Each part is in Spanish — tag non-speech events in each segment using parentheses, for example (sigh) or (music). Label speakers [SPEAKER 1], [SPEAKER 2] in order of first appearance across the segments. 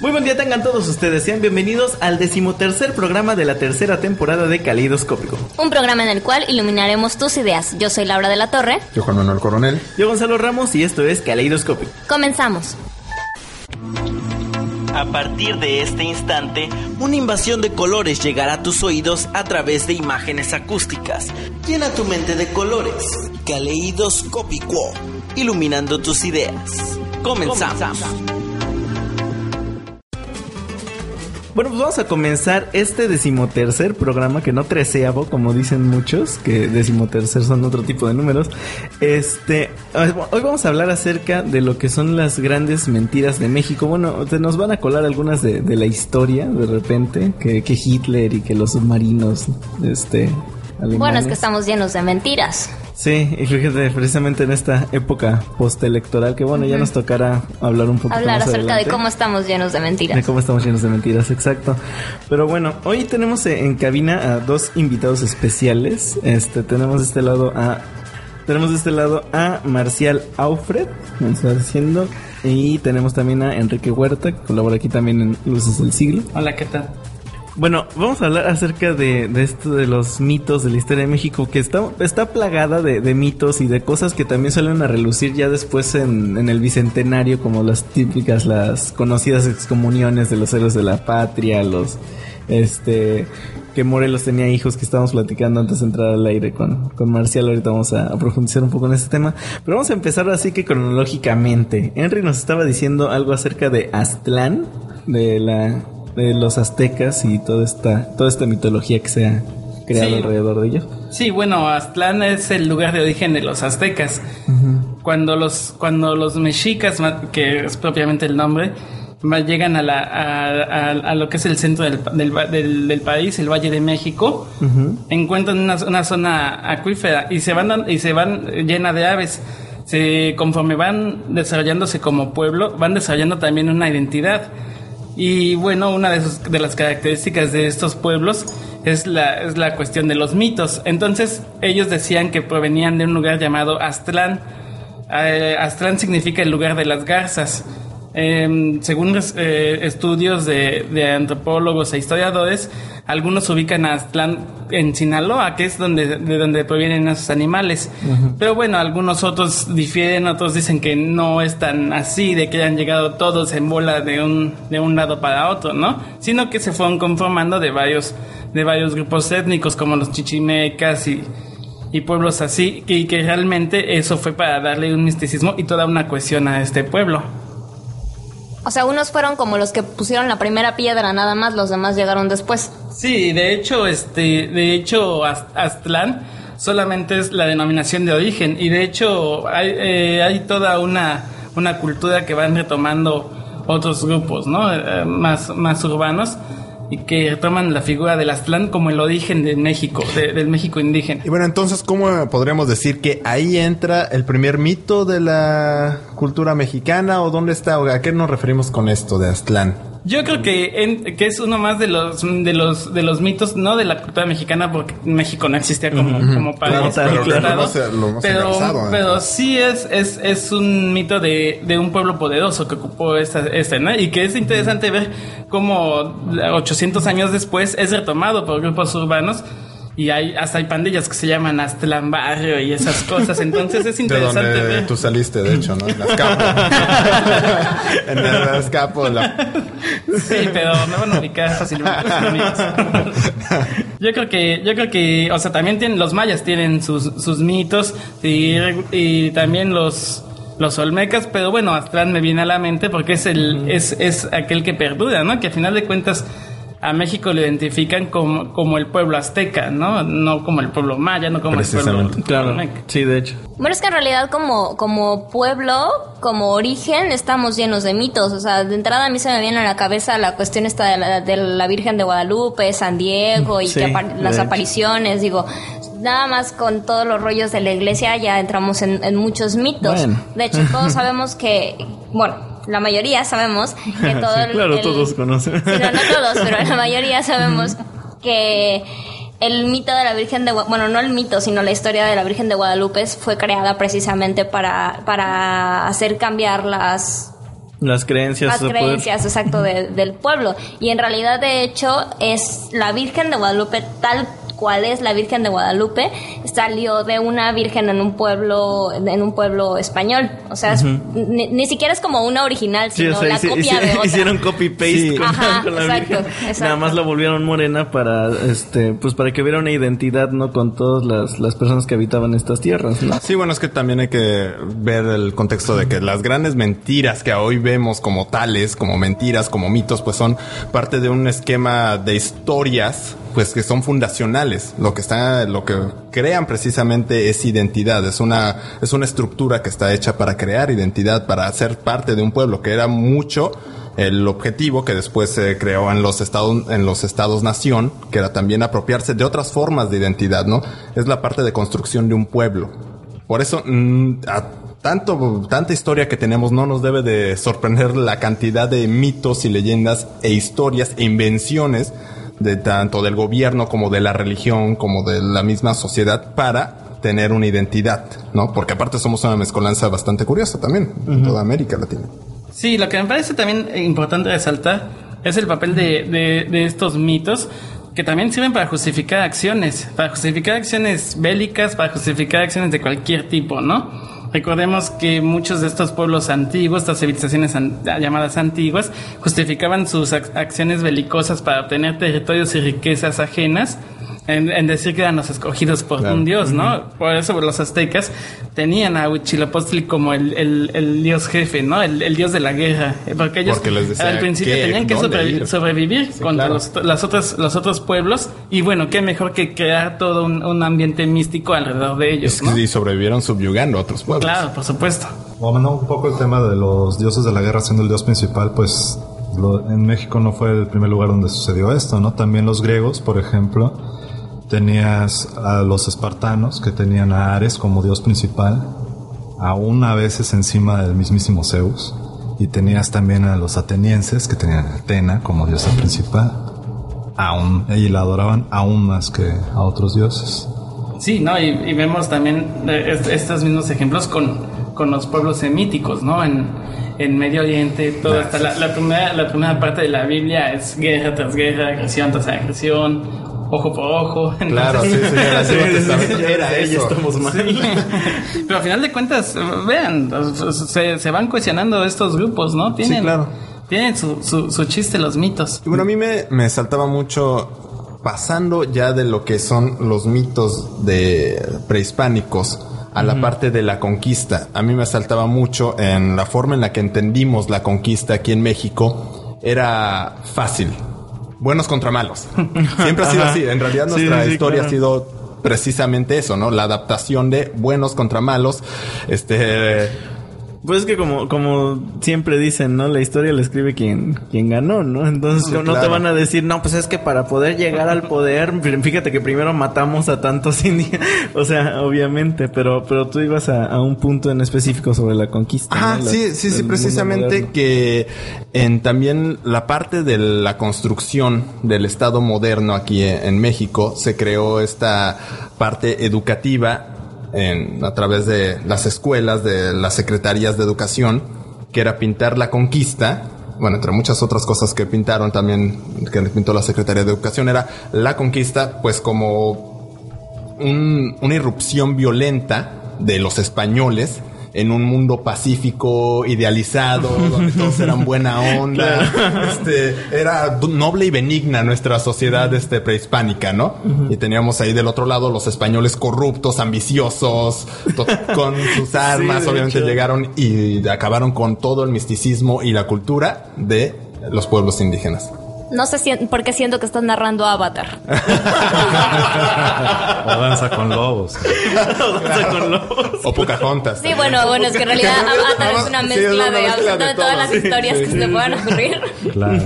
[SPEAKER 1] Muy buen día tengan todos ustedes, sean bienvenidos al decimotercer programa de la tercera temporada de Caleidoscópico.
[SPEAKER 2] Un programa en el cual iluminaremos tus ideas. Yo soy Laura de la Torre.
[SPEAKER 3] Yo Juan Manuel Coronel.
[SPEAKER 1] Yo Gonzalo Ramos y esto es Caleidoscópico.
[SPEAKER 2] Comenzamos.
[SPEAKER 4] A partir de este instante, una invasión de colores llegará a tus oídos a través de imágenes acústicas. Llena tu mente de colores. Caleidoscópico. Iluminando tus ideas. Comenzamos.
[SPEAKER 1] Bueno, pues vamos a comenzar este decimotercer programa, que no treceavo, como dicen muchos, que decimotercer son otro tipo de números. Este, hoy vamos a hablar acerca de lo que son las grandes mentiras de México. Bueno, nos van a colar algunas de, la historia, de repente, que, que Hitler y que los submarinos, este,
[SPEAKER 2] bueno, es que estamos llenos de mentiras.
[SPEAKER 1] Sí, y fíjate, precisamente en esta época postelectoral, que bueno, ya nos tocará hablar un poco
[SPEAKER 2] Hablar acerca de cómo estamos llenos de mentiras.
[SPEAKER 1] De cómo estamos llenos de mentiras, exacto. Pero bueno, hoy tenemos en cabina a dos invitados especiales. Este, tenemos de este lado a tenemos de este lado a Marcial Aufred, me está diciendo, y tenemos también a Enrique Huerta, que colabora aquí también en Luces del Siglo.
[SPEAKER 5] Hola, ¿qué tal?
[SPEAKER 1] Bueno, vamos a hablar acerca de, esto de los mitos de la historia de México, que está, está plagada de, mitos y de cosas que también suelen a relucir ya después en, el bicentenario, como las típicas, las conocidas excomuniones de los héroes de la patria, los este que Morelos tenía hijos que estábamos platicando antes de entrar al aire con, con Marcial. Ahorita vamos a, profundizar un poco en este tema. Pero vamos a empezar así que cronológicamente. Henry nos estaba diciendo algo acerca de Aztlán, de la de los aztecas y toda esta, toda esta mitología que se ha creado alrededor de ellos.
[SPEAKER 5] Sí, bueno, Aztlán es el lugar de origen de los aztecas. Cuando los cuando los mexicas, que es propiamente el nombre, llegan a, la, a, lo que es el centro del, del, país, el Valle de México, encuentran una, una, zona acuífera y se van y se van llena de aves. Se, conforme van desarrollándose como pueblo, van desarrollando también una identidad. Y bueno, una de, de las características de estos pueblos es la, es la cuestión de los mitos. Entonces ellos decían que provenían de un lugar llamado Aztlán. Eh, significa el lugar de las garzas. Em, según eh, estudios de, antropólogos e historiadores, algunos ubican a Aztlán en Sinaloa, que es donde, de donde provienen esos animales. Pero bueno, algunos otros difieren, otros dicen que no es tan así, de que hayan llegado todos en bola de un, de un lado para otro, ¿no? Sino que se fueron conformando de varios, de varios grupos étnicos, como los chichimecas y, y pueblos así, y que realmente eso fue para darle un misticismo y toda una cohesión a este pueblo.
[SPEAKER 2] O sea, unos fueron como los que pusieron la primera piedra nada más, los demás llegaron después.
[SPEAKER 5] Sí, de hecho, este, de hecho, Aztlán solamente es la denominación de origen y de hecho hay, eh, hay toda una, una cultura que van retomando otros grupos, ¿no? Eh, más, más urbanos y que toman la figura del Aztlán como el origen de México, del México indígena.
[SPEAKER 3] Y bueno, entonces, ¿cómo podríamos decir que ahí entra el primer mito de la cultura mexicana o dónde está o a qué nos referimos con esto de Aztlán?
[SPEAKER 5] Yo creo que, que es uno más de los de los de los mitos, no de la cultura mexicana, porque México no existía como, como país. pero, pero, sí es, es, es un mito de, de un pueblo poderoso que ocupó esta, esta ¿no? Y que es interesante ver cómo 800 años después es retomado por grupos urbanos y hay hasta hay pandillas que se llaman Aztlán Barrio y esas cosas. Entonces es (laughs) interesante
[SPEAKER 3] de
[SPEAKER 5] donde
[SPEAKER 3] Tú saliste, de hecho, ¿no? En Azcapo. (laughs) en el Azcapo.
[SPEAKER 5] Sí, pero me van a ubicar fácilmente. (laughs) yo creo que, yo creo que, o sea, también tienen, los mayas tienen sus, sus mitos y, y también los, los olmecas, pero bueno, Aztlán me viene a la mente porque es el, es, es aquel que perdura, ¿no? Que a final de cuentas a México lo identifican como, como el pueblo azteca, ¿no? No como el pueblo maya, no como el pueblo.
[SPEAKER 1] Claro, sí, de hecho.
[SPEAKER 2] Bueno, es que en realidad como, como pueblo, como origen, estamos llenos de mitos. O sea, de entrada a mí se me viene a la cabeza la cuestión esta de la, de la Virgen de Guadalupe, San Diego y
[SPEAKER 1] Sí,
[SPEAKER 2] que apar- las
[SPEAKER 1] hecho.
[SPEAKER 2] apariciones. Digo, nada más con todos los rollos de la iglesia ya entramos en, en muchos mitos.
[SPEAKER 1] Bueno.
[SPEAKER 2] De hecho, todos (laughs) sabemos que, bueno, la mayoría sabemos que todo
[SPEAKER 1] Sí, claro,
[SPEAKER 2] el-
[SPEAKER 1] todos conocen.
[SPEAKER 2] Sí, no, no todos, pero la mayoría (laughs) sabemos que el mito de la Virgen de bueno, no el mito, sino la historia de la Virgen de Guadalupe fue creada precisamente para, para hacer cambiar las,
[SPEAKER 1] Las creencias.
[SPEAKER 2] las
[SPEAKER 1] o poder-
[SPEAKER 2] creencias, exacto, de- del pueblo. Y en realidad, de hecho, es la Virgen de Guadalupe tal cual es la Virgen de Guadalupe salió de una virgen en un pueblo en un pueblo español o sea es- ni, ni siquiera es como una original
[SPEAKER 1] Sí,
[SPEAKER 2] sino
[SPEAKER 1] o sea,
[SPEAKER 2] la
[SPEAKER 1] hici-
[SPEAKER 2] copia de otra
[SPEAKER 1] hicieron copy paste
[SPEAKER 3] Sí.
[SPEAKER 1] con,
[SPEAKER 2] Ajá,
[SPEAKER 1] con la
[SPEAKER 2] exacto,
[SPEAKER 1] Virgen.
[SPEAKER 2] exacto.
[SPEAKER 1] Nada más la volvieron morena para este pues para que hubiera una identidad no con todas las, las personas que habitaban estas tierras, ¿no?
[SPEAKER 3] Sí, bueno, es que también hay que ver el contexto de que las grandes mentiras que hoy vemos como tales, como mentiras, como mitos, pues son parte de un esquema de historias, pues que son fundacionales. Lo que está, lo que crean precisamente es identidad, es una, es una estructura que está hecha para crear identidad, para ser parte de un pueblo, que era mucho el objetivo que después se creó en los estados en los estados nación que era también apropiarse de otras formas de identidad no es la parte de construcción de un pueblo. Por eso mm, a tanto tanta historia que tenemos no nos debe de sorprender la cantidad de mitos y leyendas e historias e invenciones de tanto del gobierno como de la religión como de la misma sociedad para tener una identidad, ¿no? Porque aparte somos una mezcolanza bastante curiosa también en toda América Latina.
[SPEAKER 5] Sí, lo que me parece también importante resaltar es el papel de, de- de estos mitos que también sirven para justificar acciones, para justificar acciones bélicas, para justificar acciones de cualquier tipo, ¿no? Recordemos que muchos de estos pueblos antiguos, estas civilizaciones an- llamadas antiguas, justificaban sus ac- acciones belicosas para obtener territorios y riquezas ajenas, en, en decir que eran los escogidos por
[SPEAKER 3] Claro.
[SPEAKER 5] un dios, ¿no? Por eso los aztecas tenían a Huitzilopochtli como el, el- el dios jefe, ¿no? El, el dios de la guerra. Eh, Porque ellos
[SPEAKER 3] Porque les decía
[SPEAKER 5] al principio
[SPEAKER 3] qué,
[SPEAKER 5] tenían que
[SPEAKER 3] dónde
[SPEAKER 5] sobrevi-
[SPEAKER 3] ir.
[SPEAKER 5] sobrevivir contra
[SPEAKER 3] claro.
[SPEAKER 5] los, las otras, los otros pueblos. Y bueno, qué mejor que crear todo un, un ambiente místico alrededor de ellos,
[SPEAKER 3] Es
[SPEAKER 5] ¿no?
[SPEAKER 3] que sí sobrevivieron subyugando a otros pueblos.
[SPEAKER 5] Claro, por supuesto.
[SPEAKER 6] Bueno, un poco el tema de los dioses de la guerra siendo el dios principal, pues lo- en México no fue el primer lugar donde sucedió esto, ¿no? También los griegos, por ejemplo, tenías a los espartanos que tenían a Ares como dios principal, aún a veces encima del mismísimo Zeus, y tenías también a los atenienses que tenían a Atena como diosa principal, aún, y la adoraban aún más que a otros dioses.
[SPEAKER 5] Sí, ¿no? Y, y vemos también eh, est- estos mismos ejemplos con, con los pueblos semíticos, ¿no? En, en Medio Oriente, toda esta, la, la primera, la primera parte de la Biblia es guerra tras guerra, agresión tras agresión, ojo por ojo. (laughs)
[SPEAKER 3] Claro, (laughs) sí, era,
[SPEAKER 1] Sí,
[SPEAKER 3] eso.
[SPEAKER 1] estamos mal. (laughs)
[SPEAKER 5] Pero al final de cuentas, vean, se, se van cuestionando estos grupos, ¿no? Tienen,
[SPEAKER 3] claro.
[SPEAKER 5] tienen su, su, su chiste los mitos.
[SPEAKER 3] Y bueno, a mí me, me saltaba mucho pasando ya de lo que son los mitos de prehispánicos a la parte de la conquista. A mí me saltaba mucho en la forma en la que entendimos la conquista aquí en México. Era fácil. Buenos contra malos. (laughs) Siempre ha sido así. En realidad nuestra
[SPEAKER 1] sí,
[SPEAKER 3] historia
[SPEAKER 1] claro.
[SPEAKER 3] ha sido precisamente eso, ¿no? La adaptación de buenos contra malos. Este
[SPEAKER 1] Pues es que como, como siempre dicen, ¿no? La historia la escribe quien, quien ganó, ¿no? Entonces
[SPEAKER 3] Sí,
[SPEAKER 1] no te van a decir, no, pues es que para poder llegar al poder, fíjate que primero matamos a tantos (laughs) indios. O sea, obviamente, pero, pero tú ibas a, a un punto en específico sobre la conquista.
[SPEAKER 3] Ah,
[SPEAKER 1] ¿no? La-
[SPEAKER 3] sí, sí, sí, precisamente que en también la parte de la construcción del Estado moderno aquí en, en México se creó esta parte educativa en, a través de las escuelas, de las secretarías de educación, que era pintar la conquista. Bueno, entre muchas otras cosas que pintaron también, que pintó la Secretaría de Educación, era la conquista, pues como un- una irrupción violenta de los españoles en un mundo pacífico, idealizado, (laughs) donde todos eran buena onda. Este, era noble y benigna nuestra sociedad este, prehispánica, ¿no? Y teníamos ahí del otro lado los españoles corruptos, ambiciosos, (laughs) con sus armas, obviamente
[SPEAKER 1] hecho.
[SPEAKER 3] llegaron y acabaron con todo el misticismo y la cultura de los pueblos indígenas.
[SPEAKER 2] No sé si, porque siento que estás narrando Avatar. (laughs)
[SPEAKER 6] o danza con lobos. (laughs)
[SPEAKER 1] o danza con lobos.
[SPEAKER 3] O Pocahontas.
[SPEAKER 2] Sí, bueno, bueno, es que en realidad (laughs) Avatar es una mezcla de, absolutamente todas las historias que se te puedan ocurrir.
[SPEAKER 6] Claro.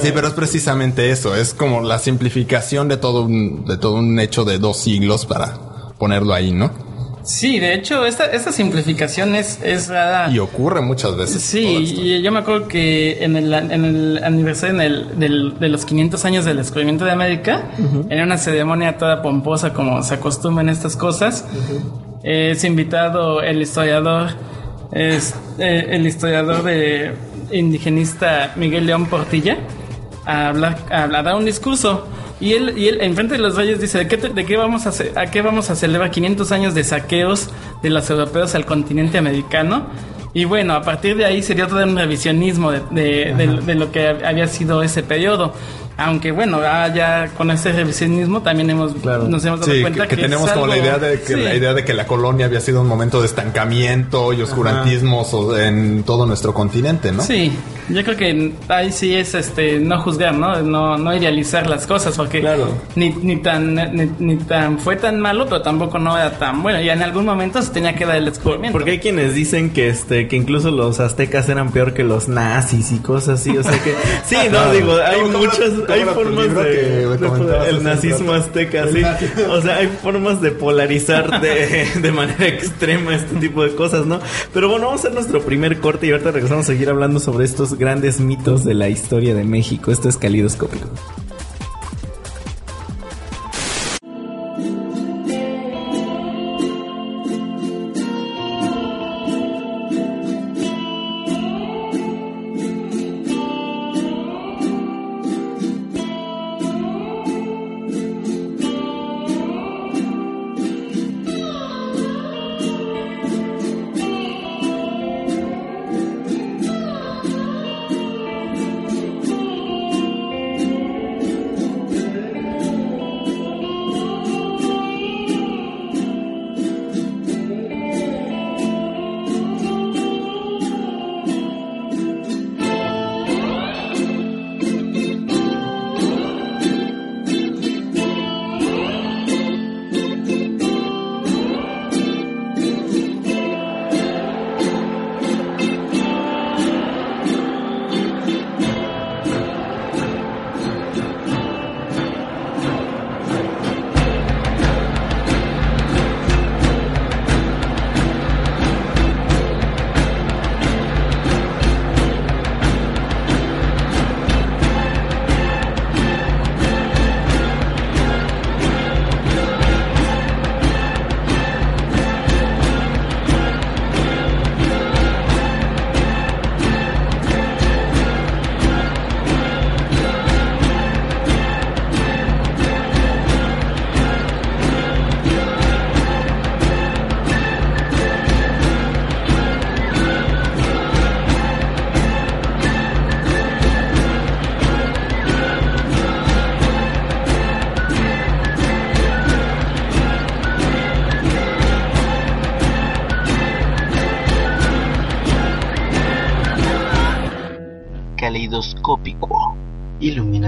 [SPEAKER 3] Sí, pero es precisamente eso. Es como la simplificación de todo un, de todo un hecho de dos siglos para ponerlo ahí, ¿no?
[SPEAKER 5] Sí, de hecho, esta, esta simplificación es, es rara.
[SPEAKER 3] Y ocurre muchas veces.
[SPEAKER 5] Sí, y yo me acuerdo que en el, en el aniversario en el, del, de los 500 años del descubrimiento de América, en una ceremonia toda pomposa como se acostumbra en estas cosas, es invitado el historiador, es, eh, el historiador de indigenista Miguel León Portilla a hablar, a, a dar un discurso. Y él, y él, enfrente de los reyes, dice: ¿de qué, de qué vamos a, a qué vamos a celebrar 500 años de saqueos de los europeos al continente americano? Y bueno, a partir de ahí sería todo un revisionismo de, de, de, de lo que había sido ese periodo aunque bueno, ah, ya con ese revisionismo también hemos nos hemos dado
[SPEAKER 3] sí,
[SPEAKER 5] cuenta
[SPEAKER 3] que, que, que tenemos como la idea de que
[SPEAKER 5] sí.
[SPEAKER 3] la idea de que la colonia había sido un momento de estancamiento y oscurantismos en todo nuestro continente, ¿no?
[SPEAKER 5] Sí, yo creo que ahí sí es este no juzgar, ¿no? No, no idealizar las cosas porque
[SPEAKER 1] claro.
[SPEAKER 5] ni, ni tan ni, ni, tan fue tan malo, pero tampoco no era tan bueno. Y en algún momento se tenía que dar el descubrimiento.
[SPEAKER 1] Porque hay quienes dicen que este que incluso los aztecas eran peor que los nazis y cosas así, o sea que sí, (laughs) no digo, hay muchas hay formas de, de, el nazismo azteca, sí. O sea, hay formas de polarizar de, (laughs) de, manera extrema este tipo de cosas, ¿no? Pero bueno, vamos a hacer nuestro primer corte y ahorita regresamos a seguir hablando sobre estos grandes mitos de la historia de México. Esto es Calidoscópico.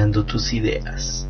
[SPEAKER 4] Tus ideas.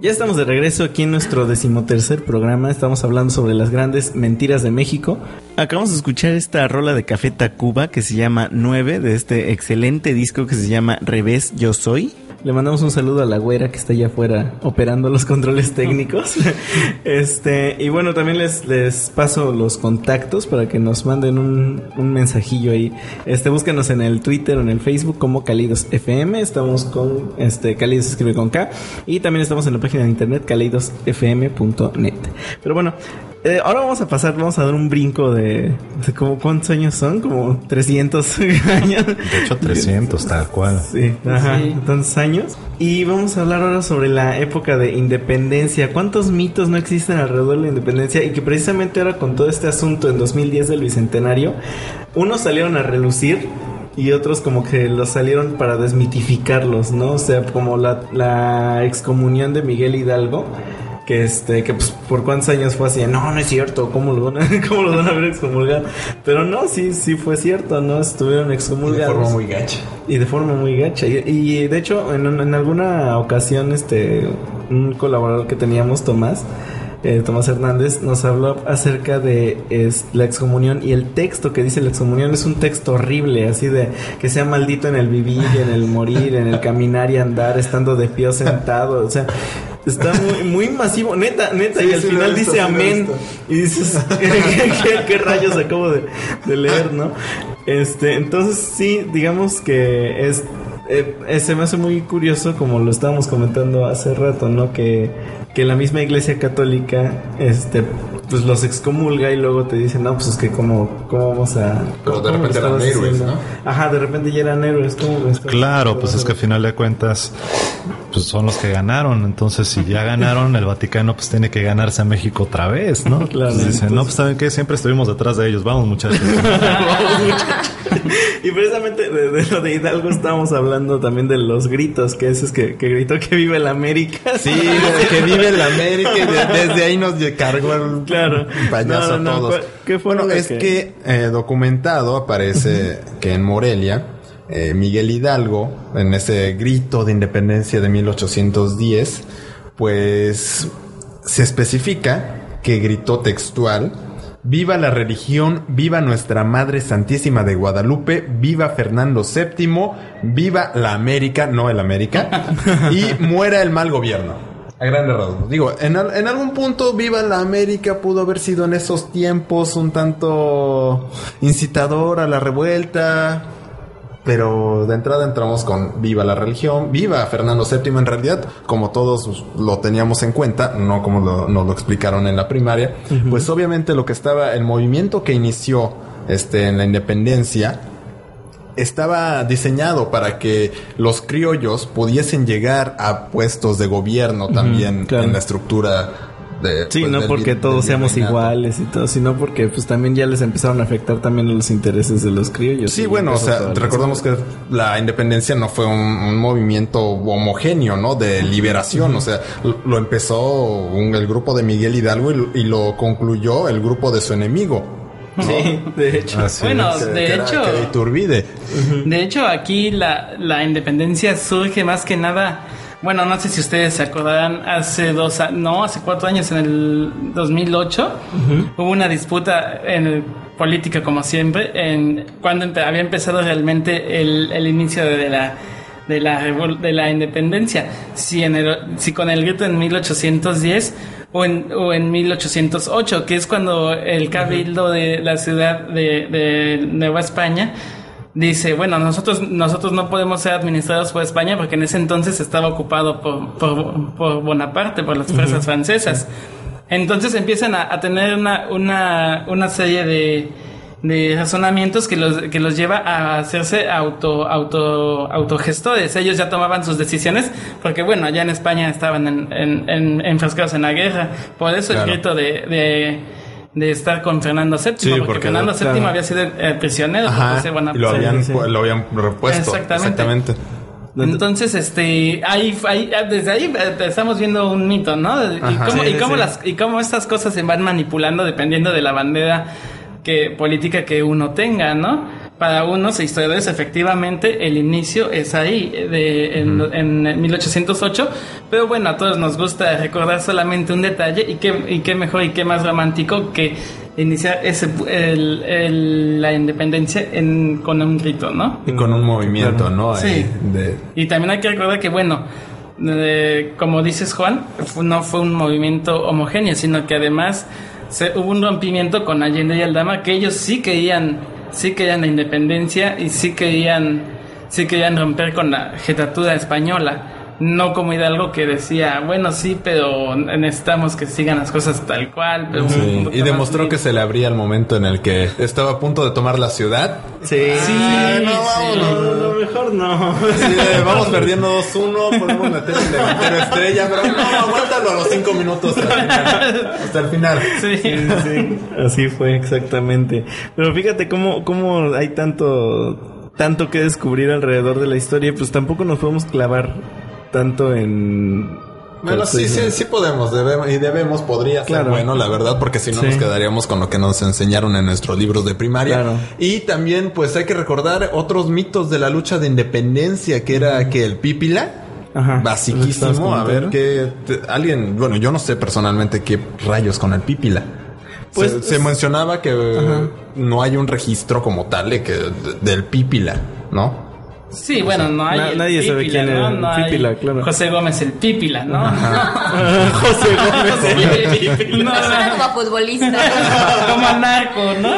[SPEAKER 1] Ya estamos de regreso aquí en nuestro decimotercer programa. Estamos hablando sobre las grandes mentiras de México. Acabamos de escuchar esta rola de Café Tacuba que se llama 9 de este excelente disco que se llama Revés Yo Soy. Le mandamos un saludo a la güera que está allá afuera operando los controles técnicos. (laughs) este, y bueno, también les, les paso los contactos para que nos manden un, un mensajillo ahí. Este, búscanos en el Twitter o en el Facebook como Calidos FM. Estamos con este Calidos escribe con K. Y también estamos en la página de internet calidosfm.net. Pero bueno, eh, ahora vamos a pasar, vamos a dar un brinco de, de como cuántos años son, como 300 (laughs) años.
[SPEAKER 6] De hecho, 300, tal cual.
[SPEAKER 1] Sí, ajá, sí. tantos años. Y vamos a hablar ahora sobre la época de independencia. ¿Cuántos mitos no existen alrededor de la independencia? Y que precisamente ahora con todo este asunto en 2010 del Bicentenario, unos salieron a relucir y otros como que los salieron para desmitificarlos, ¿no? O sea, como la, la excomunión de Miguel Hidalgo que este que pues por cuántos años fue así no no es cierto cómo lo van a, (laughs) cómo lo van a ver excomulgar pero no sí sí fue cierto no estuvieron excomulgados.
[SPEAKER 3] De forma muy gacha.
[SPEAKER 1] Y de forma muy gacha. Y, y de hecho, en, en alguna ocasión, este, un colaborador que teníamos, Tomás, eh, Tomás Hernández, nos habló acerca de es, la excomunión. Y el texto que dice la excomunión es un texto horrible, así de que sea maldito en el vivir, en el morir, en el caminar y andar, estando de pie o sentado, o sea, está muy, muy masivo, neta, neta,
[SPEAKER 3] Sí,
[SPEAKER 1] y al
[SPEAKER 3] sí,
[SPEAKER 1] final
[SPEAKER 3] visto,
[SPEAKER 1] dice amén y dices, (laughs) ¿qué, qué- qué rayos acabo de, de leer, no? Este, entonces sí, digamos que es eh, eh, se me hace muy curioso, como lo estábamos comentando hace rato, ¿no? Que, que la misma Iglesia Católica, este, pues los excomulga y luego te dicen, no, pues es que cómo, cómo vamos a...
[SPEAKER 3] Pero de repente eran héroes,
[SPEAKER 1] haciendo?
[SPEAKER 3] ¿no?
[SPEAKER 1] Ajá, de repente ya eran héroes, ¿cómo
[SPEAKER 6] Claro, pues es que al final de cuentas, pues son los que ganaron. Entonces, si ya ganaron, el Vaticano pues tiene que ganarse a México otra vez, ¿no? (laughs)
[SPEAKER 1] Claro,
[SPEAKER 6] Pues dicen, no, pues saben que siempre estuvimos detrás de ellos. Vamos, muchachos. (laughs)
[SPEAKER 1] y precisamente de, de lo de Hidalgo estábamos hablando también de los gritos, que ese es que, que gritó que vive la América. (laughs)
[SPEAKER 3] Sí, que vive la América y de- desde ahí nos cargó el
[SPEAKER 1] Claro.
[SPEAKER 3] payaso
[SPEAKER 1] No, no, no,
[SPEAKER 3] a todos.
[SPEAKER 1] ¿cuál- qué fue
[SPEAKER 3] bueno, es
[SPEAKER 1] que-
[SPEAKER 3] que, eh, documentado aparece que en Morelia, eh, Miguel Hidalgo, en ese grito de independencia de 1810, pues se especifica que gritó textual. Viva la religión, viva nuestra Madre Santísima de Guadalupe, viva Fernando VII, viva la América, no el América, (laughs) y muera el mal gobierno. A grandes rasgos. Digo, en, en algún punto Viva la América pudo haber sido en esos tiempos un tanto incitador a la revuelta. Pero de entrada entramos con Viva la religión, Viva Fernando VII en realidad, como todos lo teníamos en cuenta, no como lo- nos lo explicaron en la primaria, pues obviamente lo que estaba, el movimiento que inició este, en la independencia, estaba diseñado para que los criollos pudiesen llegar a puestos de gobierno también
[SPEAKER 1] claro.
[SPEAKER 3] en la estructura de...
[SPEAKER 1] Sí,
[SPEAKER 3] pues,
[SPEAKER 1] no
[SPEAKER 3] del
[SPEAKER 1] porque todos seamos iguales y todo, sino porque pues también ya les empezaron a afectar también los intereses de los criollos.
[SPEAKER 3] Sí, bueno, o sea, recordemos que la independencia no fue un, un movimiento homogéneo, ¿no? De liberación, o sea, lo, lo empezó un- el grupo de Miguel Hidalgo y, lo- y lo concluyó el grupo de su enemigo.
[SPEAKER 1] Sí, de hecho.
[SPEAKER 6] Así
[SPEAKER 5] Bueno,
[SPEAKER 6] es.
[SPEAKER 5] de
[SPEAKER 3] que era-
[SPEAKER 5] hecho, de hecho aquí la, la independencia surge más que nada. Bueno, no sé si ustedes se acordarán, hace dos, no, hace cuatro años, en el 2008, hubo una disputa en el- política como siempre, en cuando empe- había empezado realmente el, el inicio de la de la de la independencia, si en el, si con el grito en 1810 o en, o en 1808, que es cuando el cabildo de la ciudad de, de Nueva España dice, bueno, nosotros, nosotros no podemos ser administrados por España porque en ese entonces estaba ocupado por, por, por Bonaparte, por las fuerzas francesas. Entonces empiezan a, a tener una, una, una serie de, de razonamientos que los, que los lleva a hacerse auto, auto, autogestores. Ellos ya tomaban sus decisiones porque, bueno, allá en España estaban en, en, en- enfrascados en la guerra. Por eso
[SPEAKER 3] Claro.
[SPEAKER 5] el grito de, de, de estar con Fernando VII,
[SPEAKER 3] Sí,
[SPEAKER 5] porque,
[SPEAKER 3] porque
[SPEAKER 5] Fernando VII
[SPEAKER 1] claro.
[SPEAKER 5] había sido eh, prisionero
[SPEAKER 3] Ajá, y lo habían,
[SPEAKER 1] sí.
[SPEAKER 3] lo habían repuesto.
[SPEAKER 5] Exactamente.
[SPEAKER 3] Exactamente.
[SPEAKER 5] Entonces, este, ahí, ahí, desde ahí eh, estamos viendo un mito, ¿no? Y cómo, y cómo las, y cómo estas cosas se van manipulando dependiendo de la bandera que, política que uno tenga, ¿no? Para unos historiadores, efectivamente, el inicio es ahí, de, en, en 1808, pero bueno, a todos nos gusta recordar solamente un detalle, y qué, y qué mejor y qué más romántico que iniciar ese, el- el- la independencia en, con un grito, ¿no?
[SPEAKER 3] Y con un movimiento, ¿no?
[SPEAKER 5] Sí.
[SPEAKER 3] de-
[SPEAKER 5] Y también hay que recordar que, bueno, eh, como dices Juan, no fue un movimiento homogéneo, sino que además se, hubo un rompimiento con Allende y Aldama, que ellos sí querían, sí querían la independencia y sí querían, sí querían romper con la jetatura española. No como Hidalgo que decía, bueno, sí, pero necesitamos que sigan las cosas tal cual. Pero
[SPEAKER 3] Sí, Y demostró
[SPEAKER 5] libre".
[SPEAKER 3] que se le abría el momento en el que estaba a punto de tomar la ciudad.
[SPEAKER 1] Sí,
[SPEAKER 5] Sí,
[SPEAKER 3] no,
[SPEAKER 5] sí.
[SPEAKER 1] No, no, mejor no.
[SPEAKER 3] Sí, de, vamos perdiendo 2-1, podemos meter el delantero estrella, pero no, aguántalo a los 5 minutos hasta el final. Hasta el final.
[SPEAKER 5] Sí.
[SPEAKER 1] Sí, sí, así fue exactamente. Pero fíjate cómo, cómo hay tanto, tanto que descubrir alrededor de la historia, pues tampoco nos podemos clavar tanto en,
[SPEAKER 3] Bueno, sí, sí, sí podemos debemos, y debemos, podría ser
[SPEAKER 1] Claro.
[SPEAKER 3] bueno, la verdad, porque si no
[SPEAKER 1] Sí.
[SPEAKER 3] nos quedaríamos con lo que nos enseñaron en nuestros libros de primaria.
[SPEAKER 1] Claro.
[SPEAKER 3] Y también, pues hay que recordar otros mitos de la lucha de independencia, que era que el pípila.
[SPEAKER 1] Ajá.
[SPEAKER 3] Basiquísimo, a ver que alguien, bueno, yo no sé personalmente qué rayos con el pípila.
[SPEAKER 1] Pues,
[SPEAKER 3] se, se mencionaba que no hay un registro como tal de que de- del pípila, ¿no?
[SPEAKER 5] Sí, bueno, no hay.
[SPEAKER 1] Na-
[SPEAKER 5] el
[SPEAKER 1] nadie sabe
[SPEAKER 5] Pípila,
[SPEAKER 1] quién
[SPEAKER 5] ¿no?
[SPEAKER 1] era el
[SPEAKER 5] No hay
[SPEAKER 1] Pípila, claro.
[SPEAKER 5] José Gómez el Pípila, ¿no? (laughs)
[SPEAKER 1] José Gómez.
[SPEAKER 5] No,
[SPEAKER 2] Suena
[SPEAKER 5] no,
[SPEAKER 2] como futbolista. (laughs)
[SPEAKER 5] como al narco, ¿no?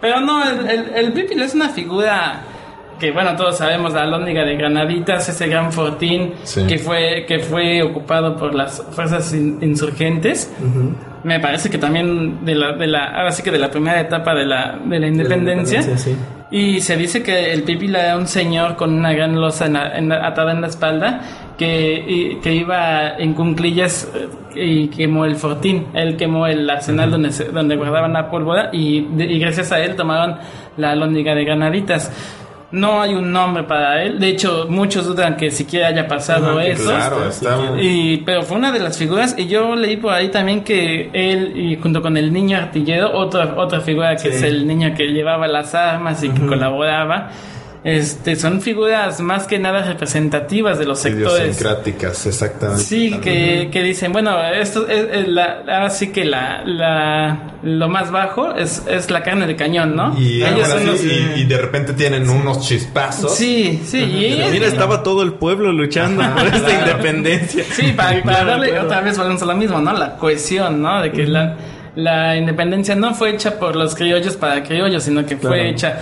[SPEAKER 5] Pero no, el, el, el Pípila es una figura que, bueno, todos sabemos, la alóndiga de Granaditas, ese gran fortín
[SPEAKER 3] Sí.
[SPEAKER 5] que fue que fue ocupado por las fuerzas in- insurgentes. Me parece que también de la, de la, ahora sí que de la primera etapa de la, de la independencia.
[SPEAKER 1] independencia, sí.
[SPEAKER 5] Y se dice que el Pípila era un señor con una gran losa en la- en la- atada en la espalda que, y- que iba en cunclillas eh, y quemó el fortín. Él quemó el arsenal donde, se- donde guardaban la pólvora y, gracias a él tomaron la alóndiga de granaditas. No hay un nombre para él. De hecho, muchos dudan que siquiera haya pasado eso.
[SPEAKER 3] Claro, está.
[SPEAKER 5] Y, pero fue una de las figuras y yo leí por ahí también que él y junto con el niño artillero, otra otra figura que es el niño que llevaba las armas y que colaboraba, este son figuras más que nada representativas de los sectores.
[SPEAKER 3] Idiosincráticas, exactamente.
[SPEAKER 5] Sí, que, que dicen, bueno, esto es, es la, ahora sí que la, la, lo más bajo es, es la carne de cañón, ¿no?
[SPEAKER 3] Y,
[SPEAKER 5] Ellos son
[SPEAKER 3] sí,
[SPEAKER 5] los-
[SPEAKER 3] y, y de repente tienen unos chispazos.
[SPEAKER 5] Sí, sí, y ellos-
[SPEAKER 1] Mira, estaba todo el pueblo luchando por esta independencia.
[SPEAKER 5] Sí, para, para (laughs)
[SPEAKER 1] Claro,
[SPEAKER 5] darle
[SPEAKER 1] claro.
[SPEAKER 5] otra vez volvemos a lo mismo, ¿no? La cohesión, ¿no? De que la, la independencia no fue hecha por los criollos para criollos, sino que
[SPEAKER 1] Claro.
[SPEAKER 5] fue hecha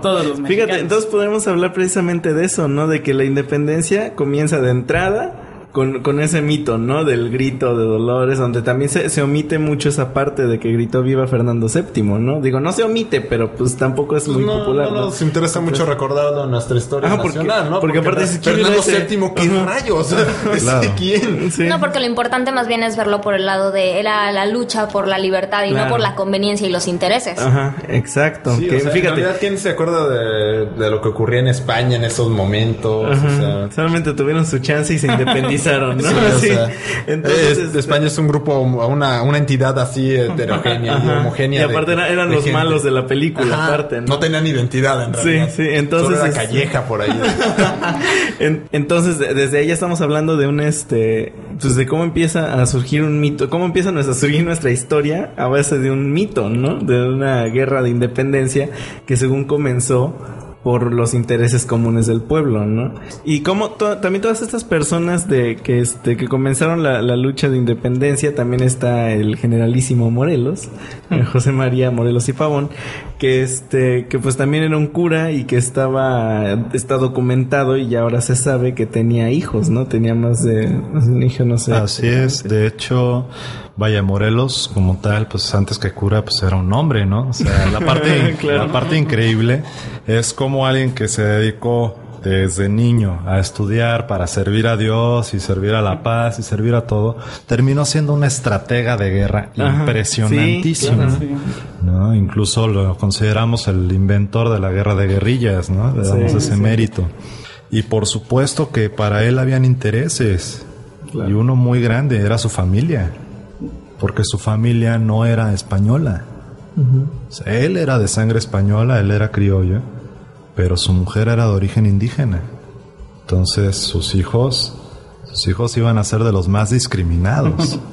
[SPEAKER 5] todos los mexicanos.
[SPEAKER 1] Fíjate, entonces podemos hablar precisamente de eso, ¿no? De que la independencia comienza de entrada con, con ese mito, ¿no? Del grito de Dolores, donde también se, se omite mucho esa parte de que gritó viva Fernando VII, ¿no? Digo, no se omite, pero pues tampoco es
[SPEAKER 3] Pues
[SPEAKER 1] muy
[SPEAKER 3] no,
[SPEAKER 1] popular.
[SPEAKER 3] no
[SPEAKER 1] ¿no?
[SPEAKER 3] nos interesa mucho recordarlo en nuestra historia
[SPEAKER 1] Ajá, porque-
[SPEAKER 3] nacional, ¿no?
[SPEAKER 1] porque aparte quién
[SPEAKER 3] Fernando VII, ¿qué
[SPEAKER 1] Ajá.
[SPEAKER 3] rayos? (laughs) ¿Ese (laughs)
[SPEAKER 6] Claro.
[SPEAKER 3] quién?
[SPEAKER 1] Sí.
[SPEAKER 2] No, porque lo importante más bien es verlo por el lado de la, la lucha por la libertad y
[SPEAKER 1] Claro.
[SPEAKER 2] no por la conveniencia y los intereses.
[SPEAKER 1] Ajá, exacto.
[SPEAKER 3] Sí,
[SPEAKER 1] que
[SPEAKER 3] o sea, en
[SPEAKER 1] fíjate.
[SPEAKER 3] realidad, ¿quién se acuerda de, de lo que ocurría en España en esos momentos?
[SPEAKER 1] Ajá,
[SPEAKER 3] O sea,
[SPEAKER 1] Solamente tuvieron su chance y se independizaron, (laughs) ¿no?
[SPEAKER 3] Sí, (laughs) o
[SPEAKER 1] Sí.
[SPEAKER 3] sea,
[SPEAKER 1] Entonces,
[SPEAKER 3] es-
[SPEAKER 1] este,
[SPEAKER 3] España es un grupo, una, una entidad así heterogénea y
[SPEAKER 1] Ajá.
[SPEAKER 3] homogénea.
[SPEAKER 1] Y aparte
[SPEAKER 3] de-
[SPEAKER 1] eran,
[SPEAKER 3] de
[SPEAKER 1] los
[SPEAKER 3] gente.
[SPEAKER 1] malos de la película,
[SPEAKER 3] Ajá,
[SPEAKER 1] aparte, ¿no?
[SPEAKER 3] No tenían identidad en
[SPEAKER 1] Sí,
[SPEAKER 3] realidad.
[SPEAKER 1] sí, entonces,
[SPEAKER 3] Solo era calleja por ahí. (laughs)
[SPEAKER 1] En- entonces, de- desde ahí ya estamos hablando de un este, pues de cómo empieza a surgir un mito, cómo empieza a surgir nuestra historia a base de un mito, ¿no? De una guerra de independencia que según comenzó por los intereses comunes del pueblo, ¿no? Y como to- también todas estas personas de que este que comenzaron la, la lucha de independencia, también está el generalísimo Morelos, eh, José María Morelos y Pavón, que este que pues también era un cura y que estaba está documentado y ya ahora se sabe que tenía hijos, ¿no? Tenía más de más de un hijo, no sé.
[SPEAKER 6] Así es, de hecho, vaya Morelos como tal, pues antes que cura, pues era un hombre, ¿no? O sea, la parte, (laughs)
[SPEAKER 1] Claro.
[SPEAKER 6] la parte increíble es como alguien que se dedicó desde niño a estudiar para servir a Dios y servir a la paz y servir a todo, terminó siendo una estratega de guerra
[SPEAKER 1] Ajá,
[SPEAKER 6] impresionantísima.
[SPEAKER 1] sí,
[SPEAKER 6] ¿no? Incluso lo consideramos el inventor de la guerra de guerrillas, ¿no? Le damos
[SPEAKER 1] Sí,
[SPEAKER 6] ese mérito. Y por supuesto que para él habían intereses.
[SPEAKER 1] Claro.
[SPEAKER 6] Y uno muy grande era su familia. Porque su familia no era española. O sea, él era de sangre española, él era criollo, pero su mujer era de origen indígena. Entonces sus hijos, sus hijos iban a ser de los más discriminados. (laughs)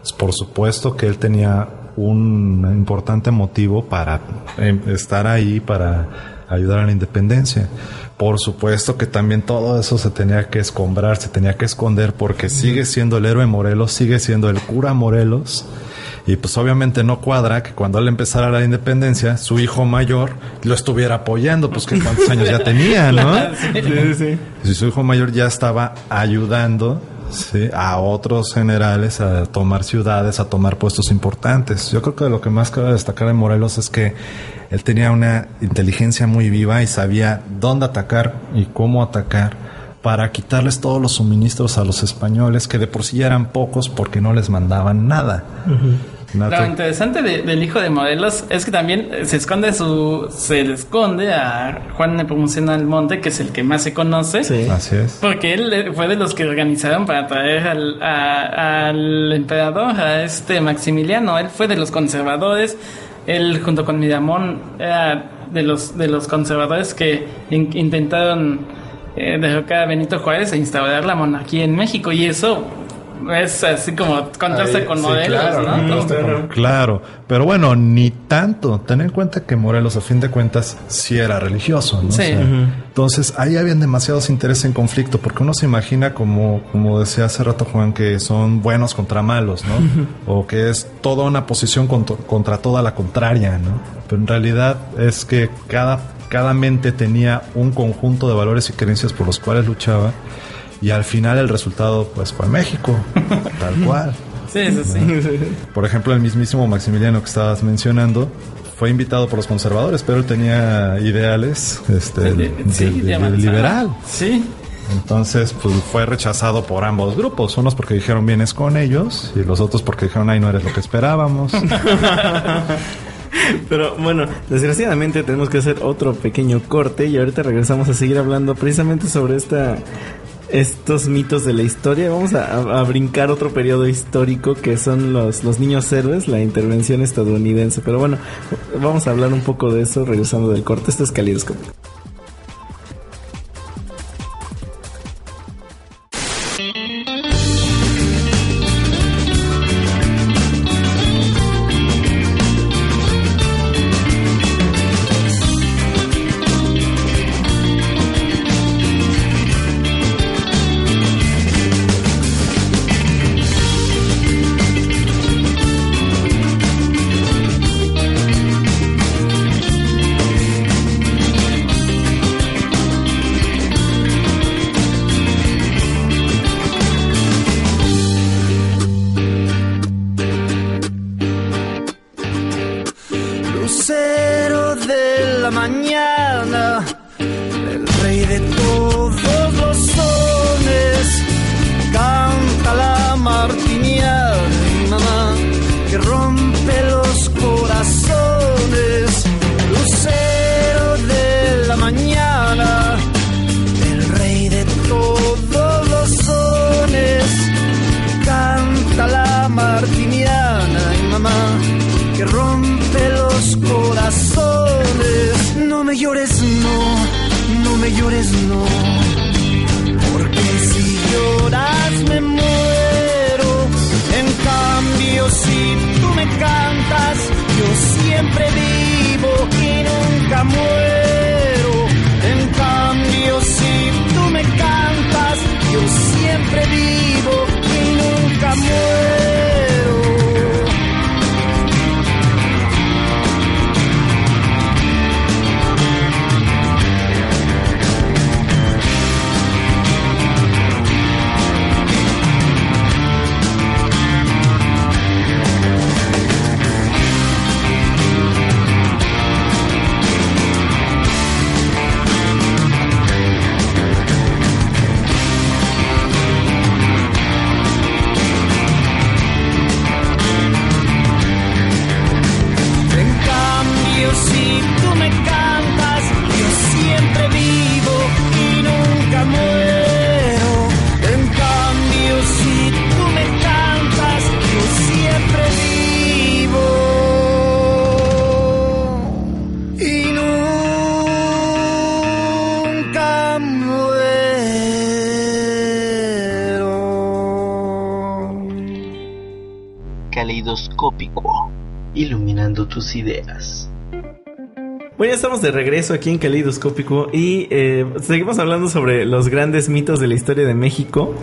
[SPEAKER 6] Pues, Por supuesto que él tenía un importante motivo para eh, estar ahí, para ayudar a la independencia. Por supuesto que también todo eso se tenía que escombrar, se tenía que esconder porque sigue siendo el héroe Morelos, sigue siendo el cura Morelos. Y pues obviamente no cuadra que cuando él empezara la independencia, su hijo mayor lo estuviera apoyando, pues que cuántos años ya tenía, ¿no? (laughs)
[SPEAKER 1] Sí, sí.
[SPEAKER 6] Si su hijo mayor ya estaba ayudando ¿sí? a otros generales a tomar ciudades, a tomar puestos importantes. Yo creo que lo que más cabe destacar de Morelos es que él tenía una inteligencia muy viva y sabía dónde atacar y cómo atacar para quitarles todos los suministros a los españoles, que de por sí eran pocos porque no les mandaban nada.
[SPEAKER 5] Lo interesante de- del hijo de Morelos es que también se esconde su. Se le esconde a Juan Nepomuceno Almonte, que es el que más se conoce.
[SPEAKER 4] Sí.
[SPEAKER 6] Así es.
[SPEAKER 5] Porque él eh, fue de los que organizaron para traer al, a- al emperador, a este Maximiliano. Él fue de los conservadores. Él, junto con Miramón, era de los, de los conservadores que in- intentaron eh, derrocar a Benito Juárez e instaurar la monarquía en México. Y eso es así como contrasta
[SPEAKER 3] Ahí,
[SPEAKER 5] con
[SPEAKER 3] sí,
[SPEAKER 5] modelos,
[SPEAKER 3] claro,
[SPEAKER 5] ¿no?
[SPEAKER 6] Claro, pero bueno, ni tanto. Ten en cuenta que Morelos, a fin de cuentas, sí era religioso, ¿no?
[SPEAKER 5] Sí.
[SPEAKER 6] Entonces, ahí habían demasiados intereses en conflicto, porque uno se imagina, como, como decía hace rato Juan, que son buenos contra malos, ¿no? O que es toda una posición contra, contra toda la contraria, ¿no? Pero en realidad es que cada, cada mente tenía un conjunto de valores y creencias por los cuales luchaba. Y al final el resultado, pues, fue México, (laughs) tal cual.
[SPEAKER 5] Sí, sí, sí.
[SPEAKER 6] Por ejemplo, el mismísimo Maximiliano que estabas mencionando fue invitado por los conservadores, pero él tenía ideales este,
[SPEAKER 5] sí,
[SPEAKER 6] de liberal.
[SPEAKER 5] Sí.
[SPEAKER 6] Entonces, pues fue rechazado por ambos grupos. Unos porque dijeron vienes con ellos y los otros porque dijeron ay no eres lo que esperábamos. (laughs)
[SPEAKER 4] Pero bueno, desgraciadamente tenemos que hacer otro pequeño corte y ahorita regresamos a seguir hablando precisamente sobre esta estos mitos de la historia. Vamos a, brincar otro periodo histórico que son los, los niños héroes, la intervención estadounidense. Pero bueno, vamos a hablar un poco de eso regresando del corte. Esto es Calidoscopio.
[SPEAKER 7] Caleidoscópico, iluminando tus ideas.
[SPEAKER 4] Bueno, ya estamos de regreso aquí en Calidoscópico y eh, seguimos hablando sobre los grandes mitos de la historia de México.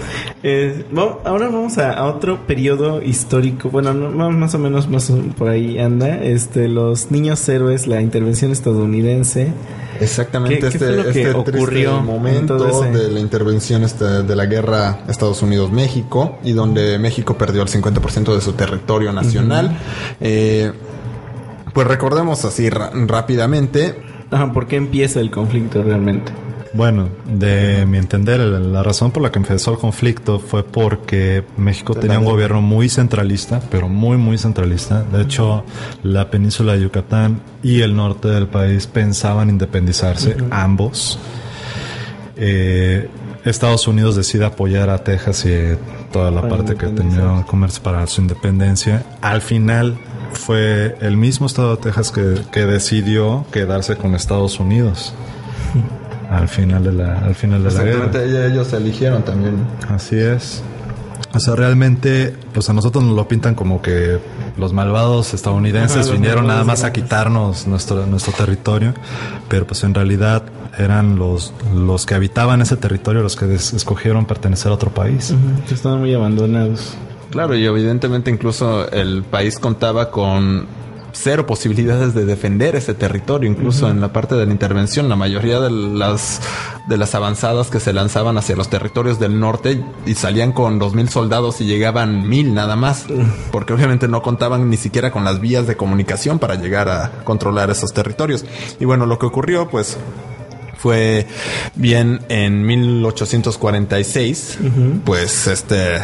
[SPEAKER 4] Eh, bueno, ahora vamos a, a otro periodo histórico, bueno, no- más o menos más por ahí anda, este, los niños héroes, la intervención estadounidense.
[SPEAKER 3] Exactamente,
[SPEAKER 4] ¿Qué- qué
[SPEAKER 3] este,
[SPEAKER 4] lo que
[SPEAKER 3] este
[SPEAKER 4] ocurrió
[SPEAKER 3] momento
[SPEAKER 4] ese-
[SPEAKER 3] de la intervención este, de la guerra Estados Unidos-México y donde México perdió el 50% de su territorio nacional. Eh, pues recordemos así rápidamente,
[SPEAKER 4] Ajá, ¿por qué empieza el conflicto realmente?
[SPEAKER 6] Bueno, de mi entender, la razón por la que empezó el conflicto fue porque México tenía un gobierno muy centralista, pero muy, muy centralista. De hecho, la península de Yucatán y el norte del país pensaban independizarse, ambos. Eh, Estados Unidos decide apoyar a Texas y toda la
[SPEAKER 1] Para
[SPEAKER 6] parte que tenía comercio para su independencia. Al final fue el mismo estado de Texas que, que decidió quedarse con Estados Unidos. Al final de la, al final de la guerra.
[SPEAKER 3] Exactamente, ellos eligieron también.
[SPEAKER 6] Así es. O sea, realmente, pues a nosotros nos lo pintan como que los malvados estadounidenses
[SPEAKER 1] Ajá, los
[SPEAKER 6] vinieron nada más a quitarnos nuestro, nuestro territorio, pero pues en realidad eran los, los que habitaban ese territorio los que des- escogieron pertenecer a otro país.
[SPEAKER 1] Estaban muy abandonados.
[SPEAKER 3] Claro, y evidentemente incluso el país contaba con cero posibilidades de defender ese territorio, incluso en la parte de la intervención, la mayoría de las de las avanzadas que se lanzaban hacia los territorios del norte y salían con dos mil soldados y llegaban mil nada más, porque obviamente no contaban ni siquiera con las vías de comunicación para llegar a controlar esos territorios. Y bueno, lo que ocurrió, pues fue bien en 1846, pues este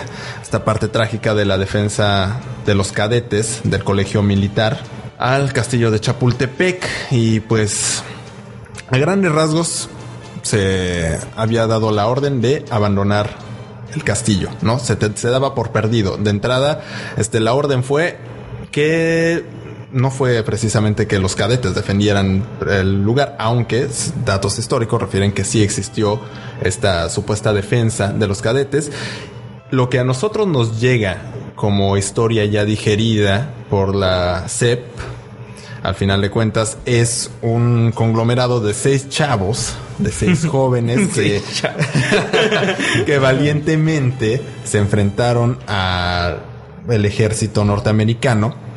[SPEAKER 3] esta parte trágica de la defensa de los cadetes del colegio militar al castillo de Chapultepec y pues a grandes rasgos se había dado la orden de abandonar el castillo, ¿no? Se, te- se daba por perdido. De entrada, este, la orden fue que no fue precisamente que los cadetes defendieran el lugar, aunque datos históricos refieren que sí existió esta supuesta defensa de los cadetes. Lo que a nosotros nos llega como historia ya digerida por la CEP, al final de cuentas, es un conglomerado de seis chavos, de seis (laughs) jóvenes que, (laughs) que valientemente se enfrentaron al ejército norteamericano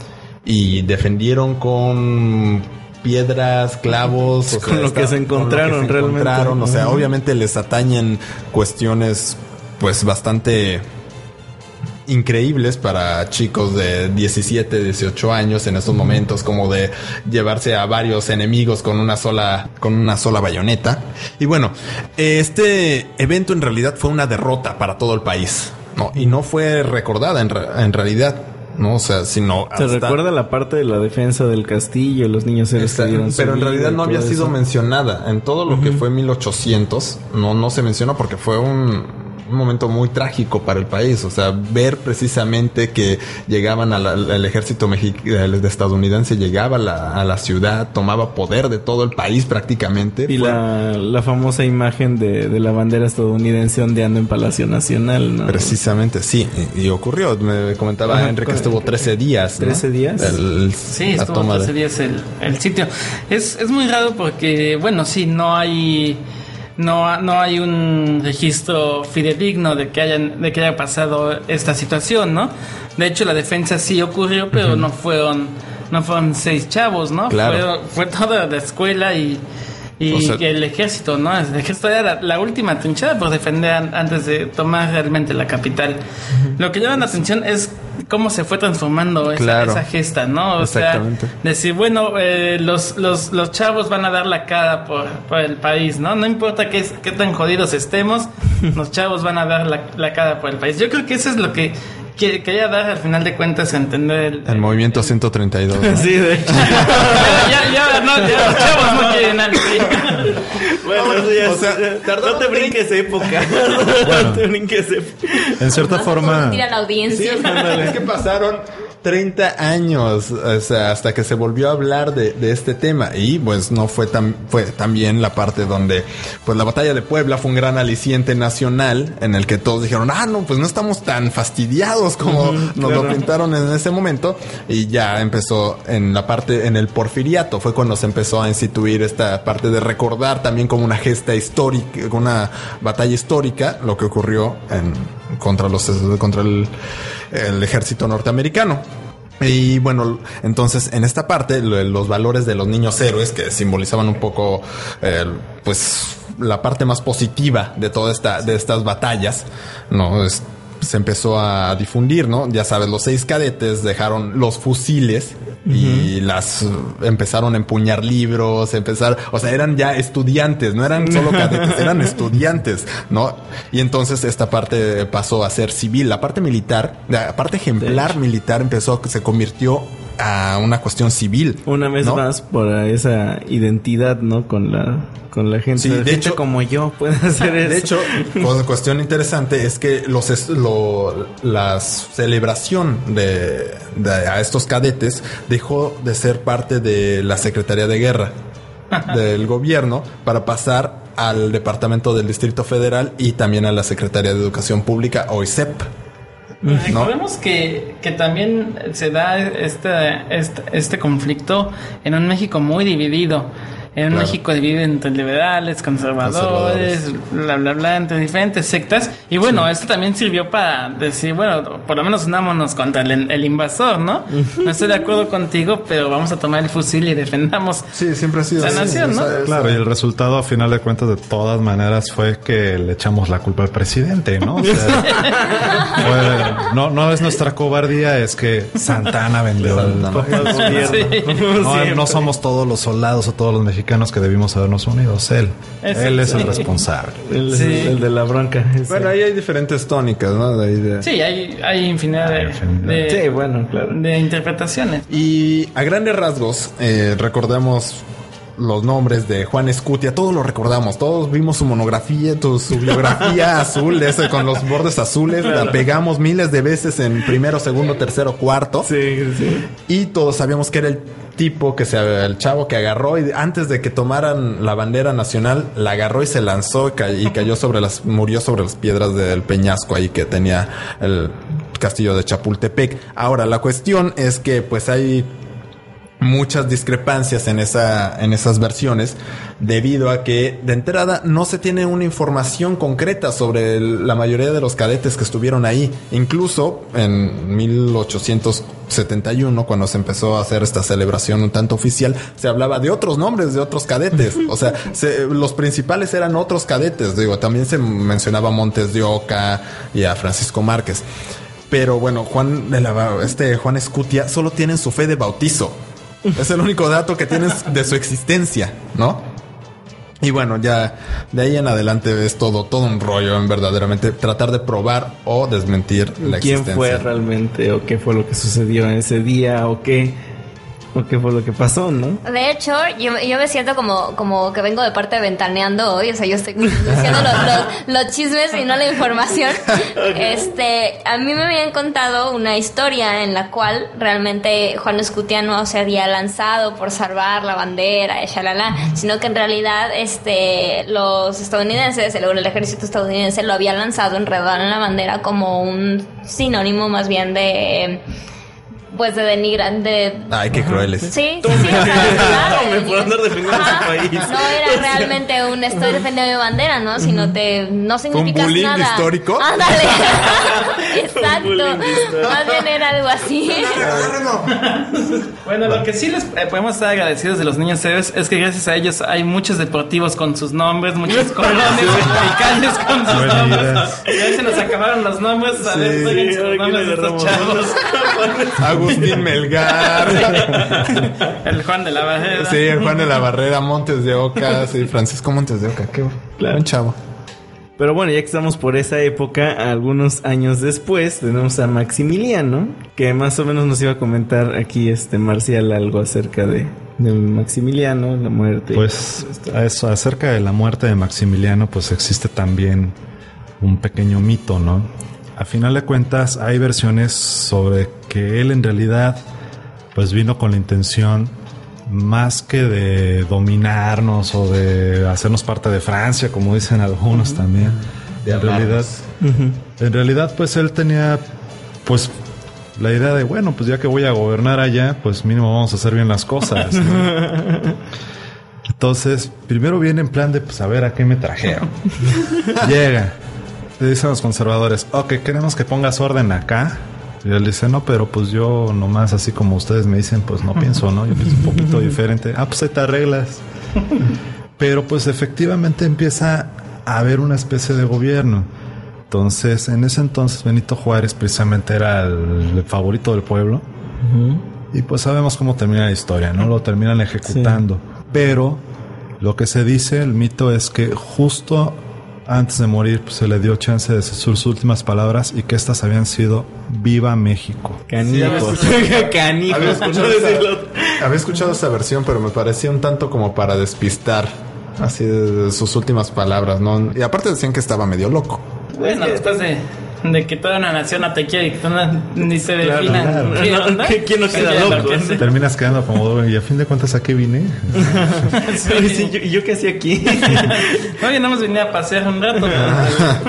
[SPEAKER 3] y defendieron con piedras, clavos,
[SPEAKER 1] Con lo que se encontraron, realmente.
[SPEAKER 3] encontraron. O sea, obviamente les atañen cuestiones pues bastante increíbles para chicos de 17, 18 años en estos momentos, como de llevarse a varios enemigos con una sola, con una sola bayoneta. Y bueno, este evento en realidad fue una derrota para todo el país, ¿no? Y no fue recordada en, en realidad, ¿no? O sea, sino
[SPEAKER 1] Se
[SPEAKER 3] hasta-
[SPEAKER 1] recuerda la parte de la defensa del castillo, los niños héroes
[SPEAKER 3] Está- pero en realidad no había sido
[SPEAKER 1] eso.
[SPEAKER 3] mencionada. En todo lo que fue 1800, no, no se menciona porque fue un, un momento muy trágico para el país. O sea, ver precisamente que llegaban al al ejército el de estadounidense, llegaba a la, a la ciudad, tomaba poder de todo el país prácticamente.
[SPEAKER 1] Y
[SPEAKER 3] Fue-
[SPEAKER 1] la, la famosa imagen de, de la bandera estadounidense ondeando en Palacio Nacional, ¿no?
[SPEAKER 3] Precisamente, sí, y, y ocurrió. Me comentaba
[SPEAKER 1] Ajá,
[SPEAKER 3] Enrique que estuvo 13 días. ¿no?
[SPEAKER 1] 13 días.
[SPEAKER 3] El-
[SPEAKER 5] Sí,
[SPEAKER 3] la
[SPEAKER 5] estuvo
[SPEAKER 3] toma de-
[SPEAKER 5] 13 días el, el sitio. Es, es muy raro porque, bueno, sí, no hay no, no hay un registro fidedigno de que hayan de que haya pasado esta situación, ¿no? De hecho, la defensa sí ocurrió, pero no fueron no fueron seis chavos, ¿no?
[SPEAKER 3] Claro.
[SPEAKER 5] Fue, fue toda la escuela y y
[SPEAKER 3] O sea-
[SPEAKER 5] el ejército, ¿no? El ejército era la, la última trinchera por defender an- antes de tomar realmente la capital. Lo que llama la atención es cómo se fue transformando esa,
[SPEAKER 3] Claro.
[SPEAKER 5] esa gesta, ¿no? O sea, decir, bueno, eh, los, los, los chavos van a dar la cara por, por el país, ¿no? No importa qué, qué tan jodidos estemos, (laughs) los chavos van a dar la, la cara por el país. Yo creo que eso es lo que- quería dar al final de cuentas a entender el...
[SPEAKER 3] El movimiento 132. ¿no?
[SPEAKER 1] Sí, de hecho. (laughs)
[SPEAKER 5] ya, ya, no, ya los chavos no quieren al PRI.
[SPEAKER 1] bueno, eso ya
[SPEAKER 3] o
[SPEAKER 1] es-
[SPEAKER 3] sea,
[SPEAKER 1] no te brinques época. (laughs) no te brinques época.
[SPEAKER 6] En cierta forma,
[SPEAKER 2] Tira la audiencia.
[SPEAKER 3] es que pasaron 30 años, o sea, hasta que se volvió a hablar de, de este tema. Y pues no fue tan, fue también la parte donde, pues la batalla de Puebla fue un gran aliciente nacional en el que todos dijeron, ah, no, pues no estamos tan fastidiados como nos lo pintaron en ese momento. Y ya empezó en la parte, en el porfiriato, fue cuando se empezó a instituir esta parte de recordar también como una gesta histórica, una batalla histórica, lo que ocurrió en, contra los, contra el, el ejército norteamericano. Y bueno, entonces en esta parte lo- los valores de los niños héroes que simbolizaban un poco, eh, pues la parte más positiva de toda esta, de estas batallas, no Es- se empezó a difundir, ¿no? Ya sabes, los seis cadetes dejaron los fusiles y las uh, empezaron a empuñar libros, empezar, o sea, eran ya estudiantes, no eran solo cadetes, eran (laughs) estudiantes, ¿no? Y entonces esta parte pasó a ser civil, la parte militar, la parte ejemplar militar empezó, se convirtió a una cuestión civil.
[SPEAKER 1] Una vez
[SPEAKER 3] ¿no?
[SPEAKER 1] más por esa identidad, ¿no? Con la con la gente,
[SPEAKER 3] Sí,
[SPEAKER 1] la
[SPEAKER 3] de
[SPEAKER 1] gente
[SPEAKER 3] hecho-
[SPEAKER 1] como yo puede (laughs) hacer eso.
[SPEAKER 3] De hecho, pues, cuestión interesante es que los es- lo- la celebración de, de a estos cadetes dejó de ser parte de la Secretaría de Guerra (laughs) del gobierno para pasar al Departamento del Distrito Federal y también a la Secretaría de Educación Pública o ISEP.
[SPEAKER 5] Recordemos que, que también se da este, este, este conflicto en un México muy dividido. En
[SPEAKER 3] Claro.
[SPEAKER 5] México dividido entre liberales, conservadores, bla, bla, bla, entre diferentes sectas. Y bueno, esto también sirvió para decir, bueno, por lo menos unámonos contra el, el invasor, ¿no? No estoy de acuerdo contigo, pero vamos a tomar el fusil y defendamos
[SPEAKER 3] Sí, siempre ha sido
[SPEAKER 5] la nación, ¿no?
[SPEAKER 6] Claro, y el resultado a final de cuentas de todas maneras fue que le echamos la culpa al presidente, ¿no? O sea, (laughs) fue- no, no es nuestra cobardía, es que Santana vendió el- No, no somos todos los soldados o todos los mexicanos que debimos habernos unido, es él.
[SPEAKER 5] Es
[SPEAKER 6] él es el
[SPEAKER 5] sí.
[SPEAKER 6] responsable. (laughs)
[SPEAKER 1] el,
[SPEAKER 5] Sí.
[SPEAKER 1] el de la bronca. ese.
[SPEAKER 3] Bueno, ahí hay diferentes tónicas, ¿no? De ahí de-
[SPEAKER 5] Sí, hay, hay infinidad de,
[SPEAKER 6] infinidad.
[SPEAKER 5] de-
[SPEAKER 1] Sí, bueno, claro.
[SPEAKER 5] de interpretaciones.
[SPEAKER 3] Y a grandes rasgos, eh, recordemos los nombres de Juan Escutia, todos lo recordamos, todos vimos su monografía, tu- su biografía (laughs) azul, ese con los bordes azules, la pegamos miles de veces en primero, segundo, tercero, cuarto.
[SPEAKER 1] Sí, sí.
[SPEAKER 3] Y todos sabíamos que era el tipo que se, el chavo que agarró y antes de que tomaran la bandera nacional, la agarró y se lanzó y, y cayó sobre las, murió sobre las piedras del peñasco ahí que tenía el castillo de Chapultepec. Ahora, la cuestión es que pues hay muchas discrepancias en esa en esas versiones debido a que de entrada no se tiene una información concreta sobre el- la mayoría de los cadetes que estuvieron ahí. Incluso en 1871 cuando se empezó a hacer esta celebración un tanto oficial se hablaba de otros nombres de otros cadetes. O sea (laughs) se- los principales eran otros cadetes. Digo también se mencionaba a Montes de Oca y a Francisco Márquez. Pero bueno, Juan de la, este Juan Escutia solo tienen su fe de bautizo. Es el único dato que tienes de su existencia, ¿no? Y bueno, ya de ahí en adelante es todo, todo un rollo en verdaderamente tratar de probar o desmentir la
[SPEAKER 1] ¿Quién
[SPEAKER 3] existencia.
[SPEAKER 1] fue realmente o qué fue lo que sucedió en ese día o qué o qué fue lo que pasó, ¿no?
[SPEAKER 2] De hecho, yo, yo me siento como, como que vengo de parte de Ventaneando hoy. O sea, yo estoy (laughs) diciendo los, los- los chismes y no la información. (laughs) Este, a mí me habían contado una historia en la cual realmente Juan Escutia no se había lanzado por salvar la bandera, shalala, sino que en realidad este, los estadounidenses, el, el ejército estadounidense lo había lanzado enredado en la bandera como un sinónimo más bien de pues de denigrar de
[SPEAKER 3] Ay, qué crueles.
[SPEAKER 2] Sí, sí, sí, o (laughs) sea, claro,
[SPEAKER 1] Tome por andar defendiendo su país.
[SPEAKER 2] No era realmente un estoy defendiendo mi bandera, ¿no? Sino te no significas
[SPEAKER 3] bullying
[SPEAKER 2] nada.
[SPEAKER 3] histórico?
[SPEAKER 2] Ándale. (laughs) Exacto. Más bien era algo así. (laughs)
[SPEAKER 5] Bueno, lo que sí les eh, podemos estar agradecidos de los niños héroes es que gracias a ellos hay muchos deportivos con sus nombres, muchos colonias mexicanos con sus nombres.
[SPEAKER 6] idea.
[SPEAKER 5] Ya se nos acabaron los nombres. A ver,
[SPEAKER 1] que
[SPEAKER 5] nombres de estos chavos.
[SPEAKER 3] Agustín Melgar. (laughs)
[SPEAKER 5] El Juan de la Barrera.
[SPEAKER 3] sí, Juan de la Barrera, Montes de Oca, sí, Francisco Montes de Oca, qué
[SPEAKER 1] Claro.
[SPEAKER 3] buen chavo.
[SPEAKER 1] Pero bueno, ya que estamos por esa época, algunos años después tenemos a Maximiliano, que más o menos nos iba a comentar aquí este Marcial algo acerca de, de Maximiliano, la muerte.
[SPEAKER 6] Pues a eso, acerca de la muerte de Maximiliano, pues existe también un pequeño mito, ¿no? A final de cuentas, hay versiones sobre que él en realidad, pues vino con la intención más que de dominarnos o de hacernos parte de Francia, como dicen algunos también. en realidad, en realidad, pues él tenía, pues la idea de, bueno, pues ya que voy a gobernar allá, pues mínimo vamos a hacer bien las cosas. ¿no? (laughs) Entonces, primero viene en plan de, pues a ver a qué me trajeron. (laughs) Llega. Le dicen los conservadores, ok, queremos que pongas orden acá. Y él dice, no, pero pues yo nomás así como ustedes me dicen, pues no pienso, ¿no? Yo pienso un poquito (laughs) diferente. Ah, pues ahí te arreglas. Pero pues efectivamente empieza a haber una especie de gobierno. Entonces, en ese entonces Benito Juárez precisamente era el, el favorito del pueblo. Y pues sabemos cómo termina la historia, ¿no? Lo terminan ejecutando. Pero lo que se dice, el mito es que justo antes de morir pues, se le dio chance de decir sus últimas palabras y que estas habían sido Viva México.
[SPEAKER 1] Canijos. (laughs) Canijos.
[SPEAKER 3] Había escuchado, esa,
[SPEAKER 1] decirlo.
[SPEAKER 3] había escuchado esa versión, pero me parecía un tanto como para despistar. Así de, de sus últimas palabras, ¿no? Y aparte decían que estaba medio loco.
[SPEAKER 5] Bueno, después de, de que toda una nación no te quiere y que tú no- ni se defina
[SPEAKER 6] claro. (laughs)
[SPEAKER 5] qué onda.
[SPEAKER 1] ¿Quién no queda loco?
[SPEAKER 5] enloquece.
[SPEAKER 6] Terminas quedando como, y a fin de cuentas, ¿a qué vine? (laughs)
[SPEAKER 1] Oye, sí, yo- ¿Y yo qué hacía aquí? (laughs)
[SPEAKER 5] Oye, no hemos venido a pasear un rato.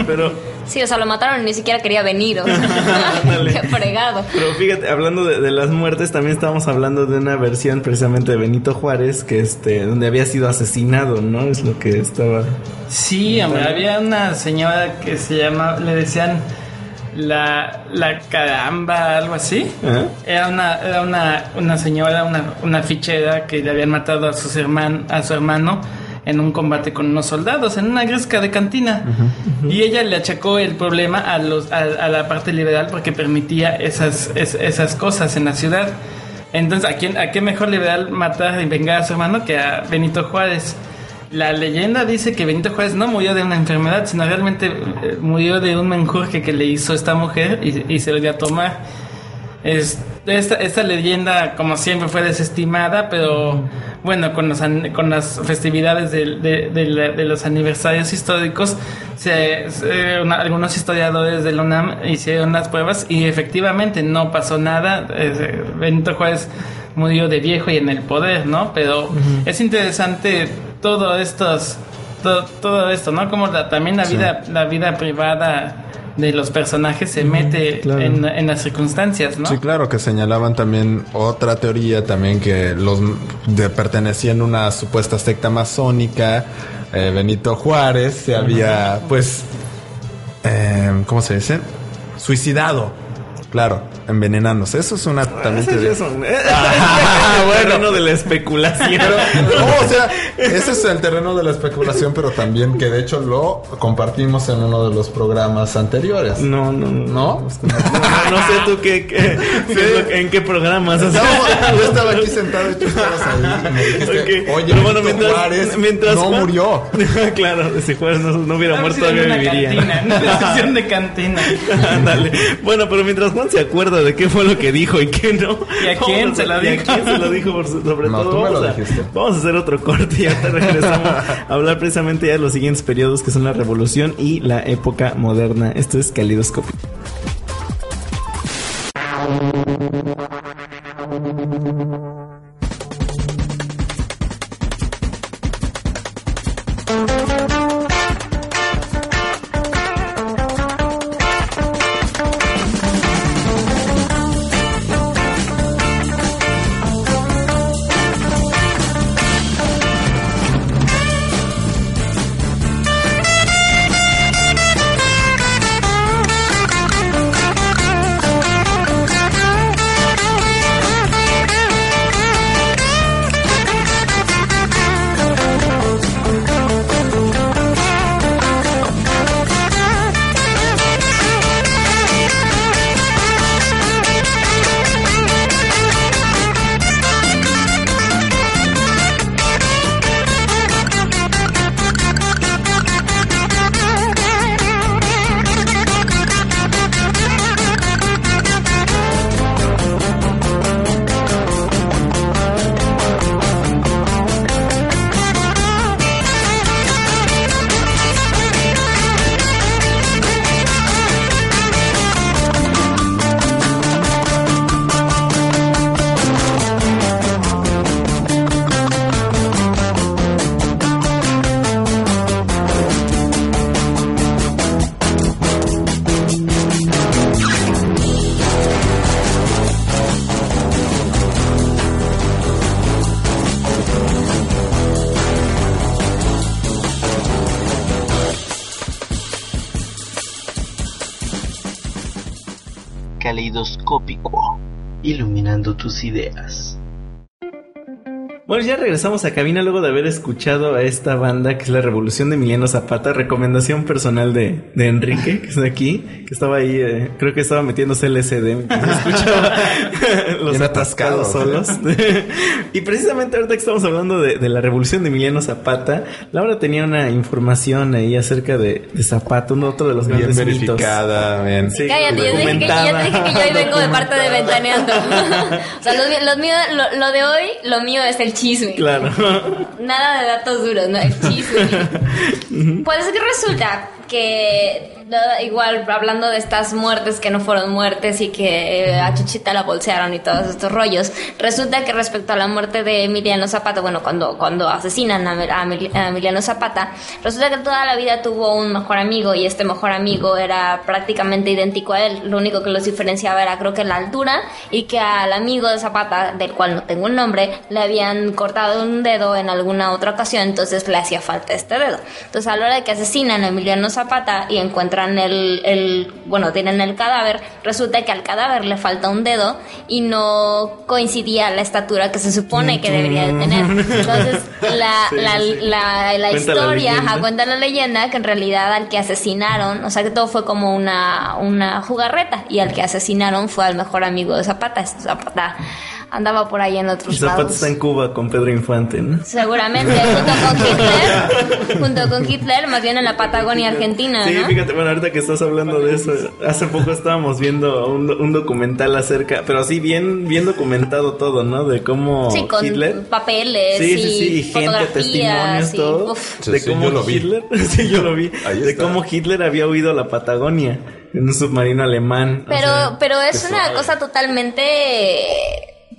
[SPEAKER 1] Pero...
[SPEAKER 2] Sí, o sea, lo mataron y ni siquiera quería venir. O sea, qué fregado.
[SPEAKER 1] Pero fíjate, hablando de, de las muertes, también estábamos hablando de una versión precisamente de Benito Juárez, que este, donde había sido asesinado, ¿no? Es lo que estaba.
[SPEAKER 5] Sí, hombre, había una señora que se llama, le decían la, la caramba, algo así. Era una, era una, una señora, una, una fichera que le habían matado a, sus herman, a su hermano en un combate con unos soldados, en una gresca de cantina. Y ella le achacó el problema a, los, a, a la parte liberal porque permitía esas, es- esas cosas en la ciudad. Entonces, ¿a, quién, ¿a qué mejor liberal matar y vengar a su hermano que a Benito Juárez? La leyenda dice que Benito Juárez no murió de una enfermedad, sino realmente eh, murió de un menjurje que le hizo esta mujer y, y se lo dio a tomar. Es- esta, esta leyenda, como siempre, fue desestimada, pero bueno, con, los con las festividades de, de la- de los aniversarios históricos, se- se- una- algunos historiadores de la UNAM hicieron las pruebas y efectivamente no pasó nada. Eh, Benito Juárez murió de viejo y en el poder, ¿no? Pero es interesante todo estos, to- todo esto, ¿no? Como la- también la vida, la vida privada de los personajes se mete
[SPEAKER 1] claro.
[SPEAKER 5] en, en las circunstancias, ¿no?
[SPEAKER 3] Sí, claro, que señalaban también otra teoría también que los de, pertenecían a una supuesta secta masónica. eh, Benito Juárez se había, pues, eh, ¿cómo se dice? Suicidado. Claro, envenenándose. Eso es una también teoría.
[SPEAKER 1] Eso, ah, bueno, no de la especulación.
[SPEAKER 3] Pero, no, o sea, ese es el terreno de la especulación, pero también que de hecho lo compartimos en uno de los programas anteriores.
[SPEAKER 1] No, no, no.
[SPEAKER 3] ¿No?
[SPEAKER 1] No, no sé tú qué, (laughs) es en qué programas. o sea.
[SPEAKER 3] Estábamos- yo estaba aquí sentado y tú estabas ahí y me dijiste,
[SPEAKER 1] Ok.
[SPEAKER 3] oye,
[SPEAKER 1] Pero bueno, mientras,
[SPEAKER 3] Juárez
[SPEAKER 1] mientras
[SPEAKER 3] no
[SPEAKER 1] Juan-
[SPEAKER 3] murió. (laughs)
[SPEAKER 1] claro, si Juárez no, no hubiera muerto, todavía viviría.
[SPEAKER 5] cantina, en una (laughs) sesión de cantina.
[SPEAKER 1] Ándale. Bueno, pero mientras Juan se acuerda de qué fue lo que dijo y qué no. (laughs)
[SPEAKER 5] ¿Y a quién
[SPEAKER 1] vamos
[SPEAKER 5] se lo
[SPEAKER 1] y a
[SPEAKER 5] dijo?
[SPEAKER 1] quién se lo dijo por su- sobre
[SPEAKER 3] No,
[SPEAKER 1] todo.
[SPEAKER 3] tú me
[SPEAKER 1] vamos,
[SPEAKER 3] lo
[SPEAKER 1] a,
[SPEAKER 3] dijiste.
[SPEAKER 1] vamos a hacer otro corte y ahorita regresamos (laughs) a hablar precisamente ya de los siguientes periodos que son la revolución y la época moderna. Esto es Calidoscopio.
[SPEAKER 4] Caleidoscópico, iluminando tus ideas.
[SPEAKER 1] Bueno, ya regresamos a cabina luego de haber escuchado a esta banda que es la Revolución de Emiliano Zapata, recomendación personal de, de Enrique, que está aquí, que estaba ahí, eh, creo que estaba metiéndose LSD mientras escuchaba (laughs) los atascados
[SPEAKER 3] atascado,
[SPEAKER 1] solos. (laughs) y precisamente ahorita que estamos hablando de, de la Revolución de Emiliano Zapata, Laura tenía una información ahí acerca de, de Zapata, uno otro de los
[SPEAKER 3] Bien
[SPEAKER 1] grandes mitos.
[SPEAKER 3] verificada, bien.
[SPEAKER 1] Sí,
[SPEAKER 2] Cállate, yo dije, que, ya te dije que yo hoy vengo de parte de Ventaneando. (laughs) o sea, mío- lo, lo de hoy, lo mío es el chisme.
[SPEAKER 1] Claro.
[SPEAKER 2] Nada de datos duros, no, el chisme. (laughs) pues resulta que, nada, igual hablando de estas muertes que no fueron muertes y que eh, a Chuchita la bolsearon y todos estos rollos, resulta que respecto a la muerte de Emiliano Zapata, bueno, cuando, cuando asesinan a, a Emil- a Emiliano Zapata, resulta que toda la vida tuvo un mejor amigo y este mejor amigo era prácticamente idéntico a él. Lo único que los diferenciaba era creo que la altura y que al amigo de Zapata, del cual no tengo el nombre, le habían cortado un dedo en alguna otra ocasión, entonces le hacía falta este dedo. Entonces a la hora de que asesinan a Emiliano Zapata y encuentran el, el bueno, tienen el cadáver, resulta que al cadáver le falta un dedo y no coincidía la estatura que se supone que debería de tener. (laughs) Entonces la,
[SPEAKER 1] Sí,
[SPEAKER 2] la,
[SPEAKER 1] sí, sí.
[SPEAKER 2] la, la
[SPEAKER 1] Cuenta la
[SPEAKER 2] historia, ajá, cuenta la leyenda que en realidad al que asesinaron, o sea que todo fue como una, una jugarreta y al que asesinaron fue al mejor amigo de Zapata. Zapata andaba por ahí en otros
[SPEAKER 1] Zapata
[SPEAKER 2] lados.
[SPEAKER 1] está en Cuba con Pedro Infante, ¿no?
[SPEAKER 2] Seguramente, junto con Hitler, (laughs) junto con (laughs) Hitler, más bien en la Patagonia Argentina,
[SPEAKER 1] Sí,
[SPEAKER 2] ¿no?
[SPEAKER 1] fíjate, bueno, ahorita que estás hablando de eso, hace poco estábamos viendo un, un documental acerca, pero así bien, bien documentado todo, ¿no? De cómo
[SPEAKER 2] Sí, con
[SPEAKER 1] Hitler.
[SPEAKER 2] papeles
[SPEAKER 1] Sí, sí, sí, y gente, testimonios, todo.
[SPEAKER 2] uf.
[SPEAKER 3] Sí,
[SPEAKER 1] de
[SPEAKER 3] sí,
[SPEAKER 1] cómo
[SPEAKER 3] yo lo vi.
[SPEAKER 1] Hitler, (laughs) sí, yo lo vi,
[SPEAKER 3] Ahí
[SPEAKER 1] de
[SPEAKER 3] está.
[SPEAKER 1] cómo Hitler había huido a la Patagonia en un submarino alemán. o
[SPEAKER 2] Pero,
[SPEAKER 1] sea,
[SPEAKER 2] pero es una
[SPEAKER 3] suave.
[SPEAKER 2] cosa totalmente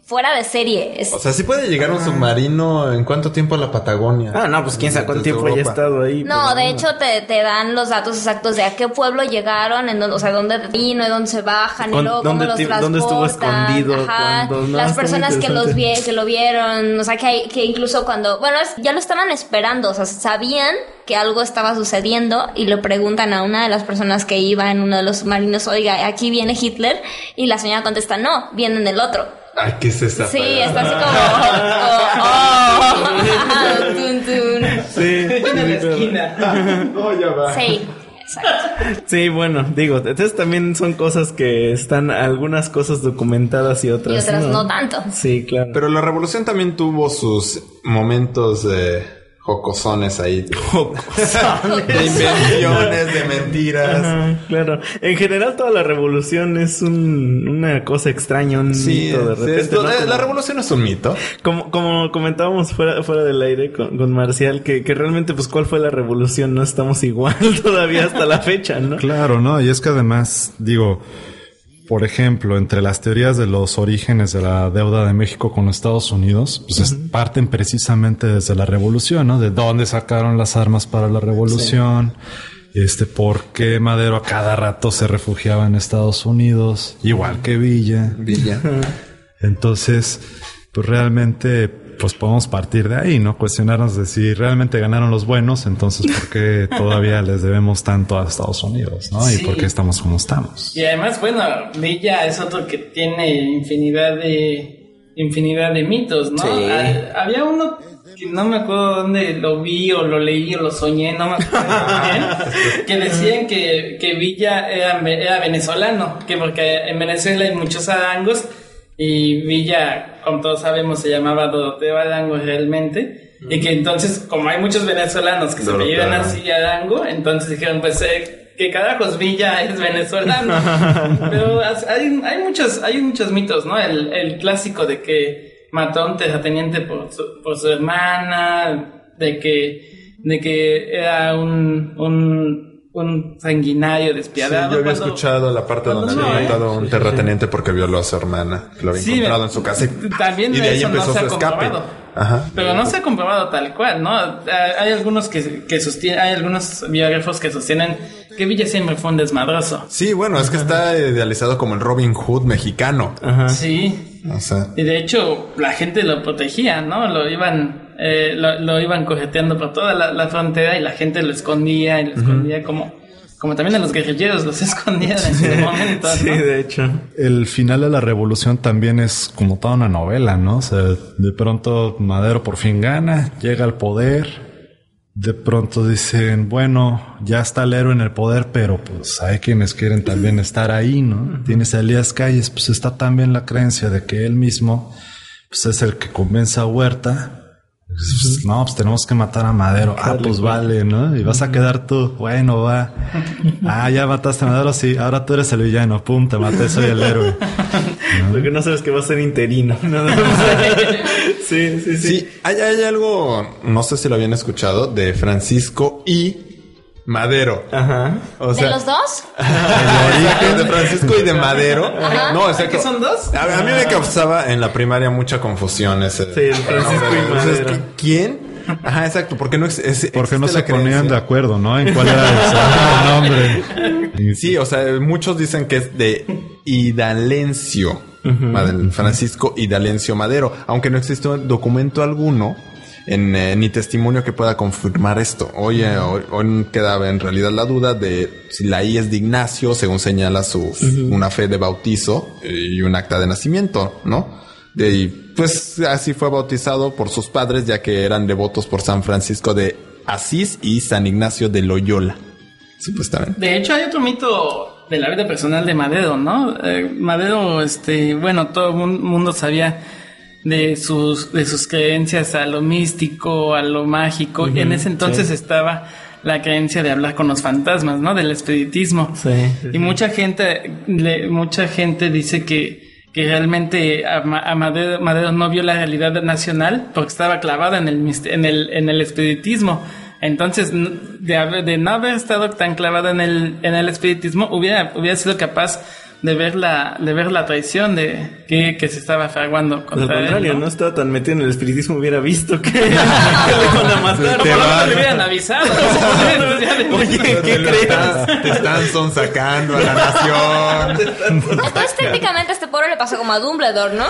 [SPEAKER 2] fuera de serie. Es-
[SPEAKER 3] O sea, sí puede llegar un submarino en cuánto tiempo a la Patagonia.
[SPEAKER 1] Ah, no, pues quién sabe cuánto tiempo estado ahí.
[SPEAKER 2] No, de hecho te, te dan los datos exactos de a qué pueblo llegaron, en dónde, o sea, dónde vino, de dónde se bajan,
[SPEAKER 1] Con-
[SPEAKER 2] y luego
[SPEAKER 1] dónde
[SPEAKER 2] cómo los
[SPEAKER 1] dónde estuvo escondido,
[SPEAKER 2] ajá,
[SPEAKER 1] no,
[SPEAKER 2] las personas que los, vi, que lo vieron, o sea, que, hay- que incluso cuando, bueno, es- ya lo estaban esperando, o sea, sabían que algo estaba sucediendo y le preguntan a una de las personas que iba en uno de los submarinos, oiga, aquí viene Hitler, y la señora contesta, no, viene en el otro.
[SPEAKER 3] Ay, ¿qué es esa?
[SPEAKER 2] Sí,
[SPEAKER 3] palabra?
[SPEAKER 2] está así como, oh, oh, tun, tun.
[SPEAKER 1] Sí,
[SPEAKER 5] en la esquina.
[SPEAKER 3] No, (laughs) ya va.
[SPEAKER 2] Sí, exacto.
[SPEAKER 1] Sí, bueno, digo, entonces también son cosas que están algunas cosas documentadas y otras,
[SPEAKER 2] Y otras no tanto.
[SPEAKER 1] Sí, claro.
[SPEAKER 3] Pero la revolución también tuvo sus momentos de jocosones ahí. De invenciones, de mentiras.
[SPEAKER 1] Ajá, claro. En general toda la revolución es un- una cosa extraña, un
[SPEAKER 3] Sí,
[SPEAKER 1] mito de
[SPEAKER 3] sí,
[SPEAKER 1] repente.
[SPEAKER 3] esto-
[SPEAKER 1] ¿no?
[SPEAKER 3] eh,
[SPEAKER 1] Como-
[SPEAKER 3] la revolución es un mito.
[SPEAKER 1] Como, como comentábamos fuera, fuera del aire con, con Marcial, que, que realmente, pues, ¿cuál fue la revolución? No estamos igual (laughs) todavía hasta la fecha, ¿no?
[SPEAKER 6] Claro, ¿no? Y es que además, digo, por ejemplo, entre las teorías de los orígenes de la deuda de México con Estados Unidos, pues es- parten precisamente desde la revolución, ¿no? De dónde sacaron las armas para la revolución, este, por qué Madero a cada rato se refugiaba en Estados Unidos, igual que Villa.
[SPEAKER 3] Villa.
[SPEAKER 6] Entonces, pues realmente, pues podemos partir de ahí, ¿no? Cuestionarnos de si realmente ganaron los buenos, entonces por qué (laughs) todavía les debemos tanto a Estados Unidos, ¿no? Y por qué estamos como estamos.
[SPEAKER 5] Y además, bueno, Villa es otro que tiene infinidad de infinidad de mitos, ¿no?
[SPEAKER 1] Sí.
[SPEAKER 5] Ha- había uno que no me acuerdo dónde lo vi o lo leí o lo soñé, no me acuerdo bien, que decían que, que Villa era, era venezolano, que porque en Venezuela hay muchos arangos y Villa, como todos sabemos, se llamaba Doroteo Arango realmente. Y que entonces, como hay muchos venezolanos que se
[SPEAKER 3] Doroteo
[SPEAKER 5] apellidan
[SPEAKER 3] Arango.
[SPEAKER 5] así Arango, entonces dijeron, pues, eh, ¿qué carajos Villa es venezolano? (laughs) Pero hay, hay muchos, hay muchos mitos, ¿no? El, el clásico de que mató a un terrateniente por su, por su hermana, de que, de que era un, un, un sanguinario
[SPEAKER 3] Sí,
[SPEAKER 5] despiadado.
[SPEAKER 3] yo había
[SPEAKER 5] cuando-
[SPEAKER 3] escuchado la parte donde
[SPEAKER 5] no,
[SPEAKER 3] había
[SPEAKER 5] ¿eh?
[SPEAKER 3] matado a un terrateniente porque violó a su hermana. que Lo había
[SPEAKER 5] Sí,
[SPEAKER 3] encontrado en su casa.
[SPEAKER 5] También
[SPEAKER 3] y de ahí
[SPEAKER 5] eso no
[SPEAKER 3] empezó
[SPEAKER 5] se
[SPEAKER 3] su escape. Ajá.
[SPEAKER 5] Pero no se ha comprobado tal cual, ¿no? Ah, Hay algunos que, que sostienen, hay algunos biógrafos que sostienen que Villa siempre fue un desmadroso.
[SPEAKER 3] Sí, bueno, es que está idealizado como el Robin Hood mexicano.
[SPEAKER 1] Ajá.
[SPEAKER 5] Sí.
[SPEAKER 3] O sea,
[SPEAKER 5] Y de hecho, la gente lo protegía, ¿no? Lo iban, eh, lo, lo iban cojeteando por toda la, la frontera y la gente lo escondía y lo escondía como, como también a los guerrilleros los (laughs) escondían en su momento.
[SPEAKER 1] Sí,
[SPEAKER 5] ¿no?
[SPEAKER 1] de hecho.
[SPEAKER 6] El final de la revolución también es como toda una novela, ¿no? O sea, de pronto Madero por fin gana, llega al poder. De pronto dicen, bueno, ya está el héroe en el poder, pero pues hay quienes quieren también estar ahí, ¿no? Tienes a Elías Calles, pues está también la creencia de que él mismo pues es el que convence a Huerta. Pues, no, pues tenemos que matar a Madero. Ah, pues vale, ¿no? Y vas a quedar tú. Bueno, va. Ah, ya mataste a Madero, sí. Ahora tú eres el villano. Pum, te maté, soy el héroe. (laughs)
[SPEAKER 1] Lo que no sabes que va a ser interino. ¿no? (laughs) sí, sí, sí.
[SPEAKER 3] Sí, hay, hay algo, no sé si lo habían escuchado, de Francisco y Madero.
[SPEAKER 1] Ajá.
[SPEAKER 3] O
[SPEAKER 2] ¿De los dos? (laughs)
[SPEAKER 3] de Francisco y de Madero.
[SPEAKER 2] Ajá.
[SPEAKER 3] No, o sea,
[SPEAKER 5] ¿Que son dos?
[SPEAKER 3] A, a mí me causaba en la primaria mucha confusión ese.
[SPEAKER 1] Sí, el Francisco y
[SPEAKER 3] Entonces,
[SPEAKER 1] Madero.
[SPEAKER 3] ¿qui- ¿Quién? Ajá, exacto. Porque no es,
[SPEAKER 6] Porque no se ponían de acuerdo, ¿no? En cuál era el nombre. (laughs)
[SPEAKER 3] Sí, o sea, muchos dicen que es de Idalencio. Madel- Francisco Idalencio Madero. Aunque no existe un documento alguno en, eh, ni testimonio que pueda confirmar esto. Hoy, eh, hoy, hoy quedaba en realidad la duda de si la I es de Ignacio, según señala su, una fe de bautizo y un acta de nacimiento, ¿no? De, pues así fue bautizado por sus padres, ya que eran devotos por San Francisco de Asís y San Ignacio de Loyola. Supuestamente.
[SPEAKER 5] De hecho, hay otro mito de la vida personal de Madero, ¿no? Eh, Madero, este, bueno, todo el mun- mundo sabía de sus, de sus creencias a lo místico, a lo mágico, y en ese entonces estaba la creencia de hablar con los fantasmas, ¿no? Del espiritismo.
[SPEAKER 1] Sí, sí,
[SPEAKER 5] y mucha gente, le- mucha gente dice que, que realmente a, Ma- a Madero, Madero no vio la realidad nacional porque estaba clavada en el, en el, en el espiritismo. Entonces, de, haber- de no haber estado tan clavada en el, en el espiritismo, hubiera, hubiera sido capaz de ver la, de ver la traición de que, que se estaba fraguando
[SPEAKER 1] Al
[SPEAKER 5] contra él,
[SPEAKER 1] contrario,
[SPEAKER 5] ¿no?
[SPEAKER 1] no estaba tan metido en el espiritismo, hubiera visto que, (laughs) que le iban a matar.
[SPEAKER 5] Por lo menos le hubieran avisado. (laughs)
[SPEAKER 1] Oye, ¿qué crees?
[SPEAKER 3] Te están sonsacando a la nación. (laughs)
[SPEAKER 2] Entonces técnicamente a este pueblo le pasó como a Dumbledore, ¿no?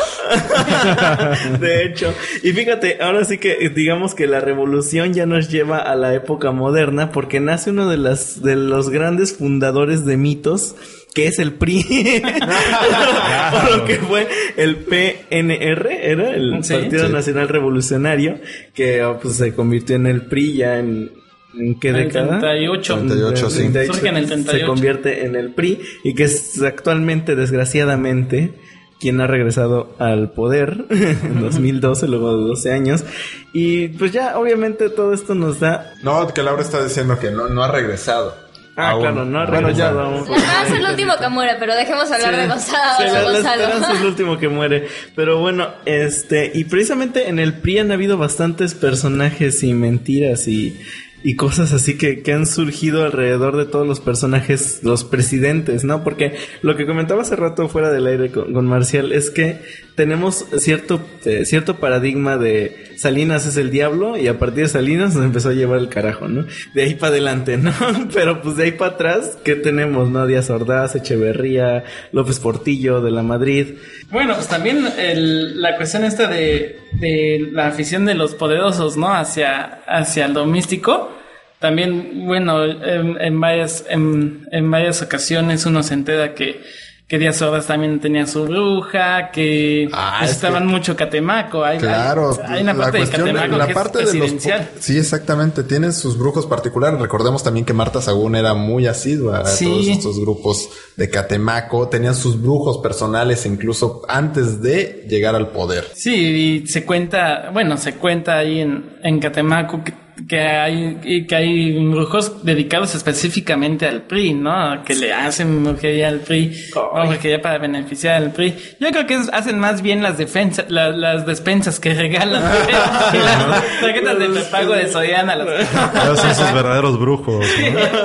[SPEAKER 1] De hecho, y fíjate, ahora sí que eh, digamos que la revolución ya nos lleva a la época moderna porque nace uno de las de los grandes fundadores de mitos que es el PRI, (laughs) por lo que fue el PNR, era el
[SPEAKER 5] Sí.
[SPEAKER 1] Partido
[SPEAKER 3] Sí.
[SPEAKER 1] Nacional Revolucionario, que oh, pues, se convirtió en el PRI ya en, ¿en qué década?
[SPEAKER 5] 38.
[SPEAKER 3] 38, sí.
[SPEAKER 5] Surge en el 38.
[SPEAKER 1] Se convierte en el PRI y que es actualmente, desgraciadamente, quien ha regresado al poder (laughs) en 2012, luego de 12 años. Y pues ya, obviamente, todo esto nos da.
[SPEAKER 3] No, que Laura está diciendo que no, no ha regresado.
[SPEAKER 1] Ah,
[SPEAKER 3] Aún.
[SPEAKER 1] claro, no ha
[SPEAKER 3] Bueno, ya.
[SPEAKER 1] aún.
[SPEAKER 2] La esperanza es el último que muere, pero dejemos hablar de Gonzalo.
[SPEAKER 1] Sí, la,
[SPEAKER 2] Gonzalo.
[SPEAKER 1] es el último que muere. Pero bueno, este, y precisamente en el PRI han habido bastantes personajes y mentiras y, y cosas así que, que han surgido alrededor de todos los personajes, los presidentes, ¿no? Porque lo que comentaba hace rato fuera del aire con, con Marcial es que tenemos cierto, eh, cierto paradigma de Salinas es el diablo y a partir de Salinas nos empezó a llevar el carajo, ¿no? De ahí para adelante, ¿no? (laughs) Pero pues de ahí para atrás, ¿qué tenemos, no? Díaz Ordaz, Echeverría, López Portillo de la Madrid.
[SPEAKER 5] Bueno, pues también el- la cuestión esta de, de la afición de los poderosos, ¿no? Hacia, hacia lo místico. También, bueno, en, en varias, en, en varias ocasiones uno se entera que, que Díaz Ordaz también tenía su bruja, que
[SPEAKER 3] Ah, es
[SPEAKER 5] estaban
[SPEAKER 3] que-
[SPEAKER 5] mucho Catemaco. Hay,
[SPEAKER 3] Claro,
[SPEAKER 5] hay, hay una
[SPEAKER 3] la
[SPEAKER 5] parte de
[SPEAKER 3] cuestión,
[SPEAKER 5] Catemaco
[SPEAKER 3] la
[SPEAKER 5] que
[SPEAKER 3] parte
[SPEAKER 5] es
[SPEAKER 3] de los sí, exactamente, tienen sus brujos particulares. Recordemos también que Marta Sagún era muy asidua a
[SPEAKER 5] Sí.
[SPEAKER 3] todos estos grupos de Catemaco, tenían sus brujos personales incluso antes de llegar al poder.
[SPEAKER 5] Sí, y se cuenta, bueno, se cuenta ahí en, en Catemaco que, que hay y que hay brujos dedicados específicamente al PRI, ¿no? Que le hacen brujería al PRI, o brujería para beneficiar al PRI. Yo creo que es- hacen más bien las defensas, la- las despensas que regalan (laughs) y las tarjetas de prepago de Soriana.
[SPEAKER 6] Esos son sus verdaderos brujos,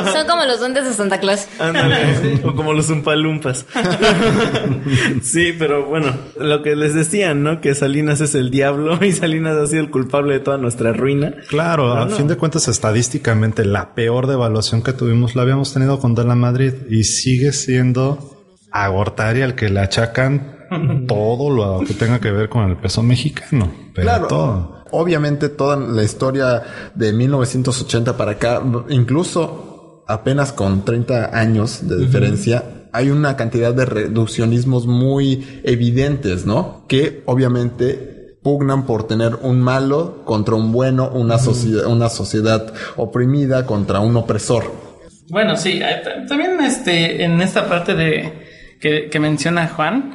[SPEAKER 6] ¿no?
[SPEAKER 2] Son como los duendes de Santa Claus.
[SPEAKER 1] Ándale, (laughs) o como los umpalumpas. (laughs) sí, pero bueno, lo que les decían, ¿no? Que Salinas es el diablo y Salinas ha sido el culpable de toda nuestra ruina.
[SPEAKER 6] Claro, a fin de cuentas, estadísticamente, la peor devaluación que tuvimos la habíamos tenido con De la Madrid y sigue siendo a Gortari al que le achacan (laughs) todo lo que tenga que ver con el peso mexicano. Pero
[SPEAKER 3] Claro.
[SPEAKER 6] todo.
[SPEAKER 3] Obviamente toda la historia de 1980 para acá, incluso apenas con 30 años de diferencia, hay una cantidad de reduccionismos muy evidentes, ¿no? Que obviamente pugnan por tener un malo contra un bueno, una, sociedad, una sociedad oprimida contra un opresor.
[SPEAKER 5] Bueno, sí, también este, en esta parte de que, que menciona Juan,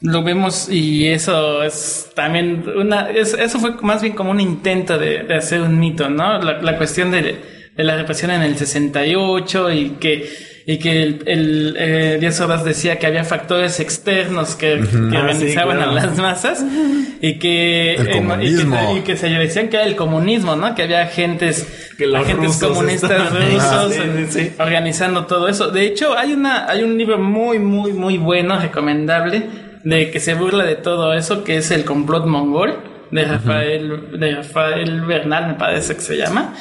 [SPEAKER 5] lo vemos y eso es también una, es- eso fue más bien como un intento de, de hacer un mito, ¿no? La, la cuestión de, de la represión en el 68 y que y que el, el eh, Díaz Ordaz decía que había factores externos que, que
[SPEAKER 1] Ah,
[SPEAKER 5] organizaban
[SPEAKER 1] sí, claro.
[SPEAKER 5] a las masas y que,
[SPEAKER 3] El
[SPEAKER 5] eh, y que-
[SPEAKER 3] comunismo.
[SPEAKER 5] y que se decían que era el comunismo, ¿no? Que había agentes,
[SPEAKER 1] Que los
[SPEAKER 5] agentes
[SPEAKER 1] rusos
[SPEAKER 5] comunistas rusos
[SPEAKER 1] Ah, sí,
[SPEAKER 5] eh,
[SPEAKER 1] sí, sí.
[SPEAKER 5] organizando todo eso. De hecho, hay una, hay un libro muy, muy, muy bueno, recomendable, de que se burla de todo eso, que es el complot mongol de Rafael, de Rafael Bernal, me parece que se llama,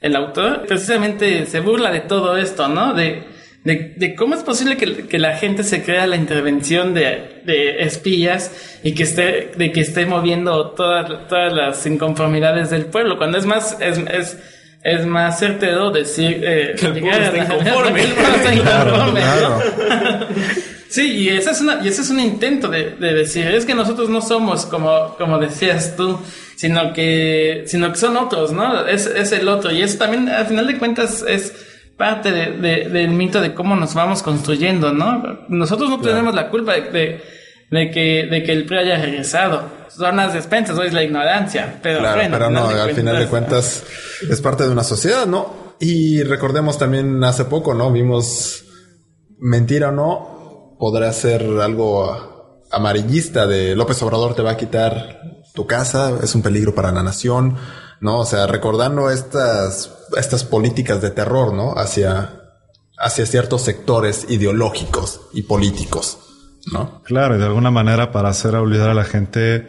[SPEAKER 5] el autor. Precisamente se burla de todo esto, ¿no? De, de, de cómo es posible que, que la gente se crea la intervención de, de espías y que esté, de que esté moviendo todas, todas las inconformidades del pueblo, cuando es más, es, es, es más certero decir eh,
[SPEAKER 1] Que el pueblo está inconforme.
[SPEAKER 5] que el pueblo está inconforme, ¿no?
[SPEAKER 3] Claro. (laughs)
[SPEAKER 5] Sí, y ese es, una, y ese es un intento de, de decir, es que nosotros no somos como, como decías tú, sino que, sino que son otros, ¿no? Es, es el otro. Y eso también, al final de cuentas, es parte de- de- del mito de cómo nos vamos construyendo, ¿no? Nosotros no tenemos la culpa de, de, de que, de que el PRI haya regresado. Son las despensas, o es la ignorancia. Pero
[SPEAKER 3] Claro,
[SPEAKER 5] bueno,
[SPEAKER 3] pero no, al final de cuentas es parte de una sociedad, ¿no? Y recordemos también hace poco, ¿no? Vimos mentira o no, podrá ser algo amarillista de López Obrador te va a quitar tu casa, es un peligro para la nación, ¿no? O sea, recordando estas, estas políticas de terror, ¿no? Hacia, hacia ciertos sectores ideológicos y políticos, ¿no?
[SPEAKER 6] Claro, y de alguna manera para hacer olvidar a la gente,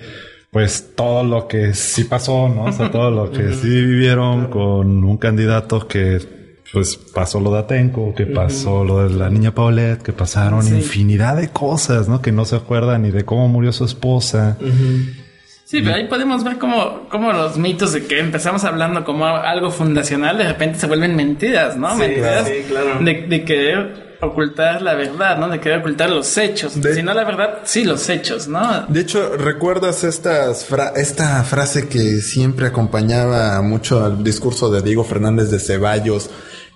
[SPEAKER 6] pues todo lo que sí pasó, ¿no? O sea, todo lo que sí vivieron con un candidato que, pues pasó lo de Atenco, que pasó lo de la niña Paulette, que pasaron infinidad de cosas, ¿no? Que no se acuerdan ni de cómo murió su esposa.
[SPEAKER 5] Sí, pero ahí podemos ver cómo, cómo los mitos de que empezamos hablando como algo fundacional de repente se vuelven mentiras, ¿no?
[SPEAKER 1] Sí,
[SPEAKER 5] mentiras
[SPEAKER 1] sí, claro.
[SPEAKER 5] de, de querer ocultar la verdad, ¿no? De querer ocultar los hechos.
[SPEAKER 3] De-
[SPEAKER 5] Si no la verdad, sí los hechos, ¿no?
[SPEAKER 3] De hecho, ¿recuerdas estas fra- esta frase que siempre acompañaba mucho al discurso de Diego Fernández de Ceballos,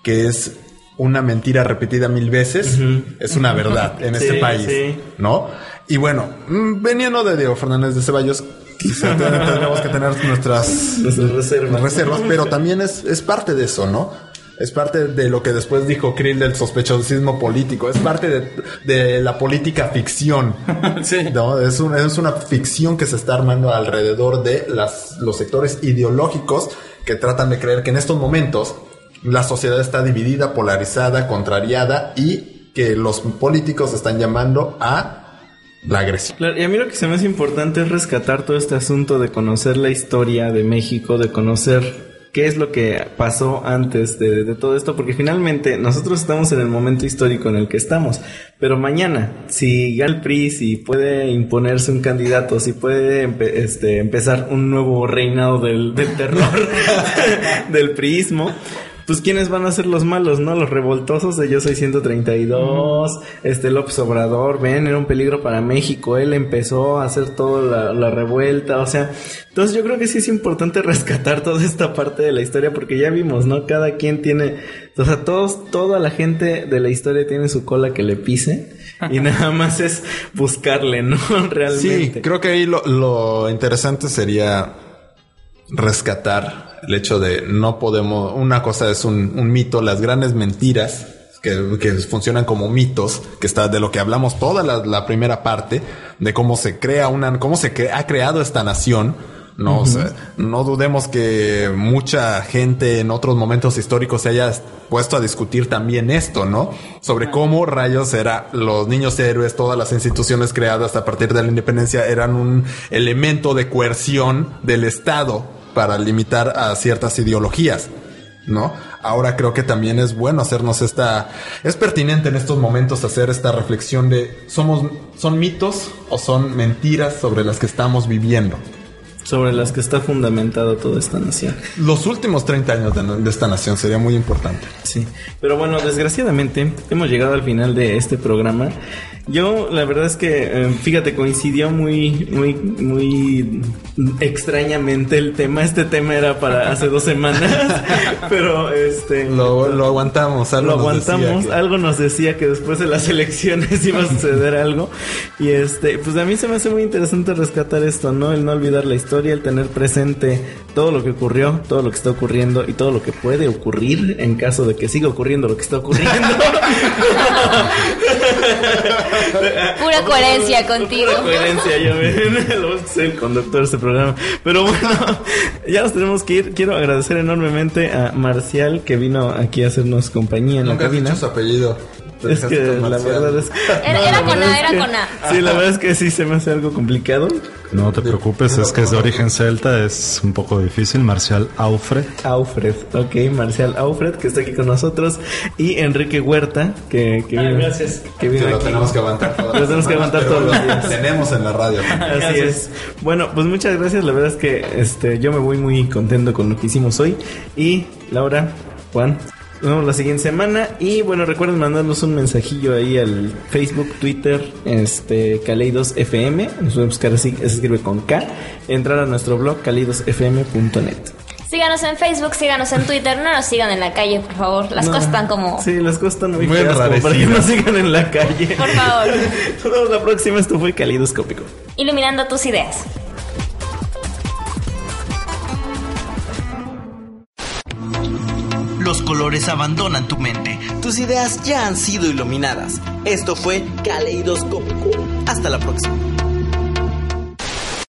[SPEAKER 3] que es una mentira repetida mil veces, es una verdad en este país,
[SPEAKER 1] sí.
[SPEAKER 3] ¿no? Y bueno, mm, veniendo de Diego Fernández de Ceballos, quizá te- tendremos que tener nuestras
[SPEAKER 1] Nuestras reservas.
[SPEAKER 3] reservas, pero también es, es parte de eso, ¿no? Es parte de lo que después dijo Krill del sospechosismo político. Es parte de, de la política ficción. (laughs)
[SPEAKER 5] Sí.
[SPEAKER 3] No, es, un- es una ficción que se está armando alrededor de las, los sectores ideológicos que tratan de creer que en estos momentos la sociedad está dividida, polarizada, contrariada y que los políticos están llamando a la agresión.
[SPEAKER 1] Claro, y a mí lo que se me hace importante es rescatar todo este asunto de conocer la historia de México, de conocer qué es lo que pasó antes de, todo esto, porque finalmente nosotros estamos en el momento histórico en el que estamos, pero mañana, si gana el PRI, si puede imponerse un candidato, si puede este, empezar un nuevo reinado del, del terror, (laughs) del priismo, pues quiénes van a ser los malos, ¿no? Los revoltosos de Yo Soy 132, este López Obrador, ven, era un peligro para México, él empezó a hacer toda la, la revuelta, o sea, entonces yo creo que sí es importante (laughs) rescatar toda esta parte de la historia porque ya vimos, ¿no? Cada quien tiene, o sea, todos, toda la gente de la historia tiene su cola que le pise y (laughs) nada más es buscarle, ¿no? (laughs) Realmente.
[SPEAKER 3] Sí, creo que ahí lo, lo interesante sería rescatar el hecho de no podemos, una cosa es un, un mito, las grandes mentiras que, que funcionan como mitos, que está de lo que hablamos toda la, la primera parte, de cómo se crea una, cómo se cre- ha creado esta nación. No, o sea, no dudemos que mucha gente en otros momentos históricos se haya puesto a discutir también esto, ¿no? Sobre cómo rayos era los niños héroes, todas las instituciones creadas a partir de la independencia eran un elemento de coerción del Estado para limitar a ciertas ideologías. ¿No? ahora creo que también es bueno hacernos esta, es pertinente en estos momentos hacer esta reflexión de, somos, son mitos o son mentiras sobre las que estamos viviendo.
[SPEAKER 1] Sobre las que está fundamentada toda esta nación.
[SPEAKER 3] Los últimos 30 años de, de esta nación sería muy importante.
[SPEAKER 1] Sí, pero bueno, desgraciadamente hemos llegado al final de este programa. Yo, la verdad es que, eh, fíjate, coincidió muy, muy, muy extrañamente el tema. Este tema era para hace dos semanas, (laughs) pero este
[SPEAKER 3] Lo, lo aguantamos, algo
[SPEAKER 1] lo
[SPEAKER 3] nos decía
[SPEAKER 1] aguantamos.
[SPEAKER 3] que-
[SPEAKER 1] Algo nos decía que después de las (laughs) elecciones iba a suceder algo. Y este, pues a mí se me hace muy interesante rescatar esto, ¿no? El no olvidar la historia, el tener presente todo lo que ocurrió, todo lo que está ocurriendo y todo lo que puede ocurrir en caso de que siga ocurriendo lo que está ocurriendo. (laughs)
[SPEAKER 2] Pura coherencia contigo.
[SPEAKER 1] Pura (laughs) coherencia, ya ven. (laughs) Lo- Soy el conductor de este programa. Pero bueno, ya nos tenemos que ir. Quiero agradecer enormemente a Marcial que vino aquí a hacernos compañía en
[SPEAKER 3] Nunca
[SPEAKER 1] la cabina.
[SPEAKER 3] su apellido.
[SPEAKER 1] Es que la verdad es
[SPEAKER 2] Era-
[SPEAKER 1] No,
[SPEAKER 2] era
[SPEAKER 1] la
[SPEAKER 2] con A, era
[SPEAKER 1] que-
[SPEAKER 2] con A.
[SPEAKER 1] Sí, la verdad es que sí se me hace algo complicado.
[SPEAKER 6] No te preocupes, es que es de origen celta, es un poco difícil. Marcial Aufred.
[SPEAKER 1] Alfred, ok, Marcial Alfred que está aquí con nosotros y Enrique Huerta que, que
[SPEAKER 5] Ah,
[SPEAKER 1] vino,
[SPEAKER 5] gracias.
[SPEAKER 1] que
[SPEAKER 3] Que
[SPEAKER 1] vino
[SPEAKER 3] lo
[SPEAKER 1] aquí.
[SPEAKER 3] tenemos que aguantar todas (laughs)
[SPEAKER 1] Lo
[SPEAKER 3] las
[SPEAKER 1] tenemos que aguantar todos los
[SPEAKER 3] lo
[SPEAKER 1] días.
[SPEAKER 3] Tenemos en la radio.
[SPEAKER 1] Así es. Bueno, pues muchas gracias. La verdad es que este, yo me voy muy contento con lo que hicimos hoy. Y Laura, Juan, nos vemos la siguiente semana. Y bueno, recuerden mandarnos un mensajillo ahí al Facebook, Twitter, este, Kaleidos FM. Nos pueden buscar así, se escribe con K. Entrar a nuestro blog, kaleidosfm.net.
[SPEAKER 2] Síganos en Facebook, síganos en Twitter, no nos sigan en la calle, por favor. Las
[SPEAKER 1] No.
[SPEAKER 2] cosas están como...
[SPEAKER 1] Sí, las cosas están muy,
[SPEAKER 3] Muy
[SPEAKER 1] feas como para que nos sigan en la calle.
[SPEAKER 2] Por favor. (laughs)
[SPEAKER 1] Nos vemos la próxima. Esto fue Calidoscópico.
[SPEAKER 2] Iluminando tus ideas.
[SPEAKER 4] Los colores abandonan tu mente. Tus ideas ya han sido iluminadas. Esto fue Caleidoscópico. Hasta la próxima.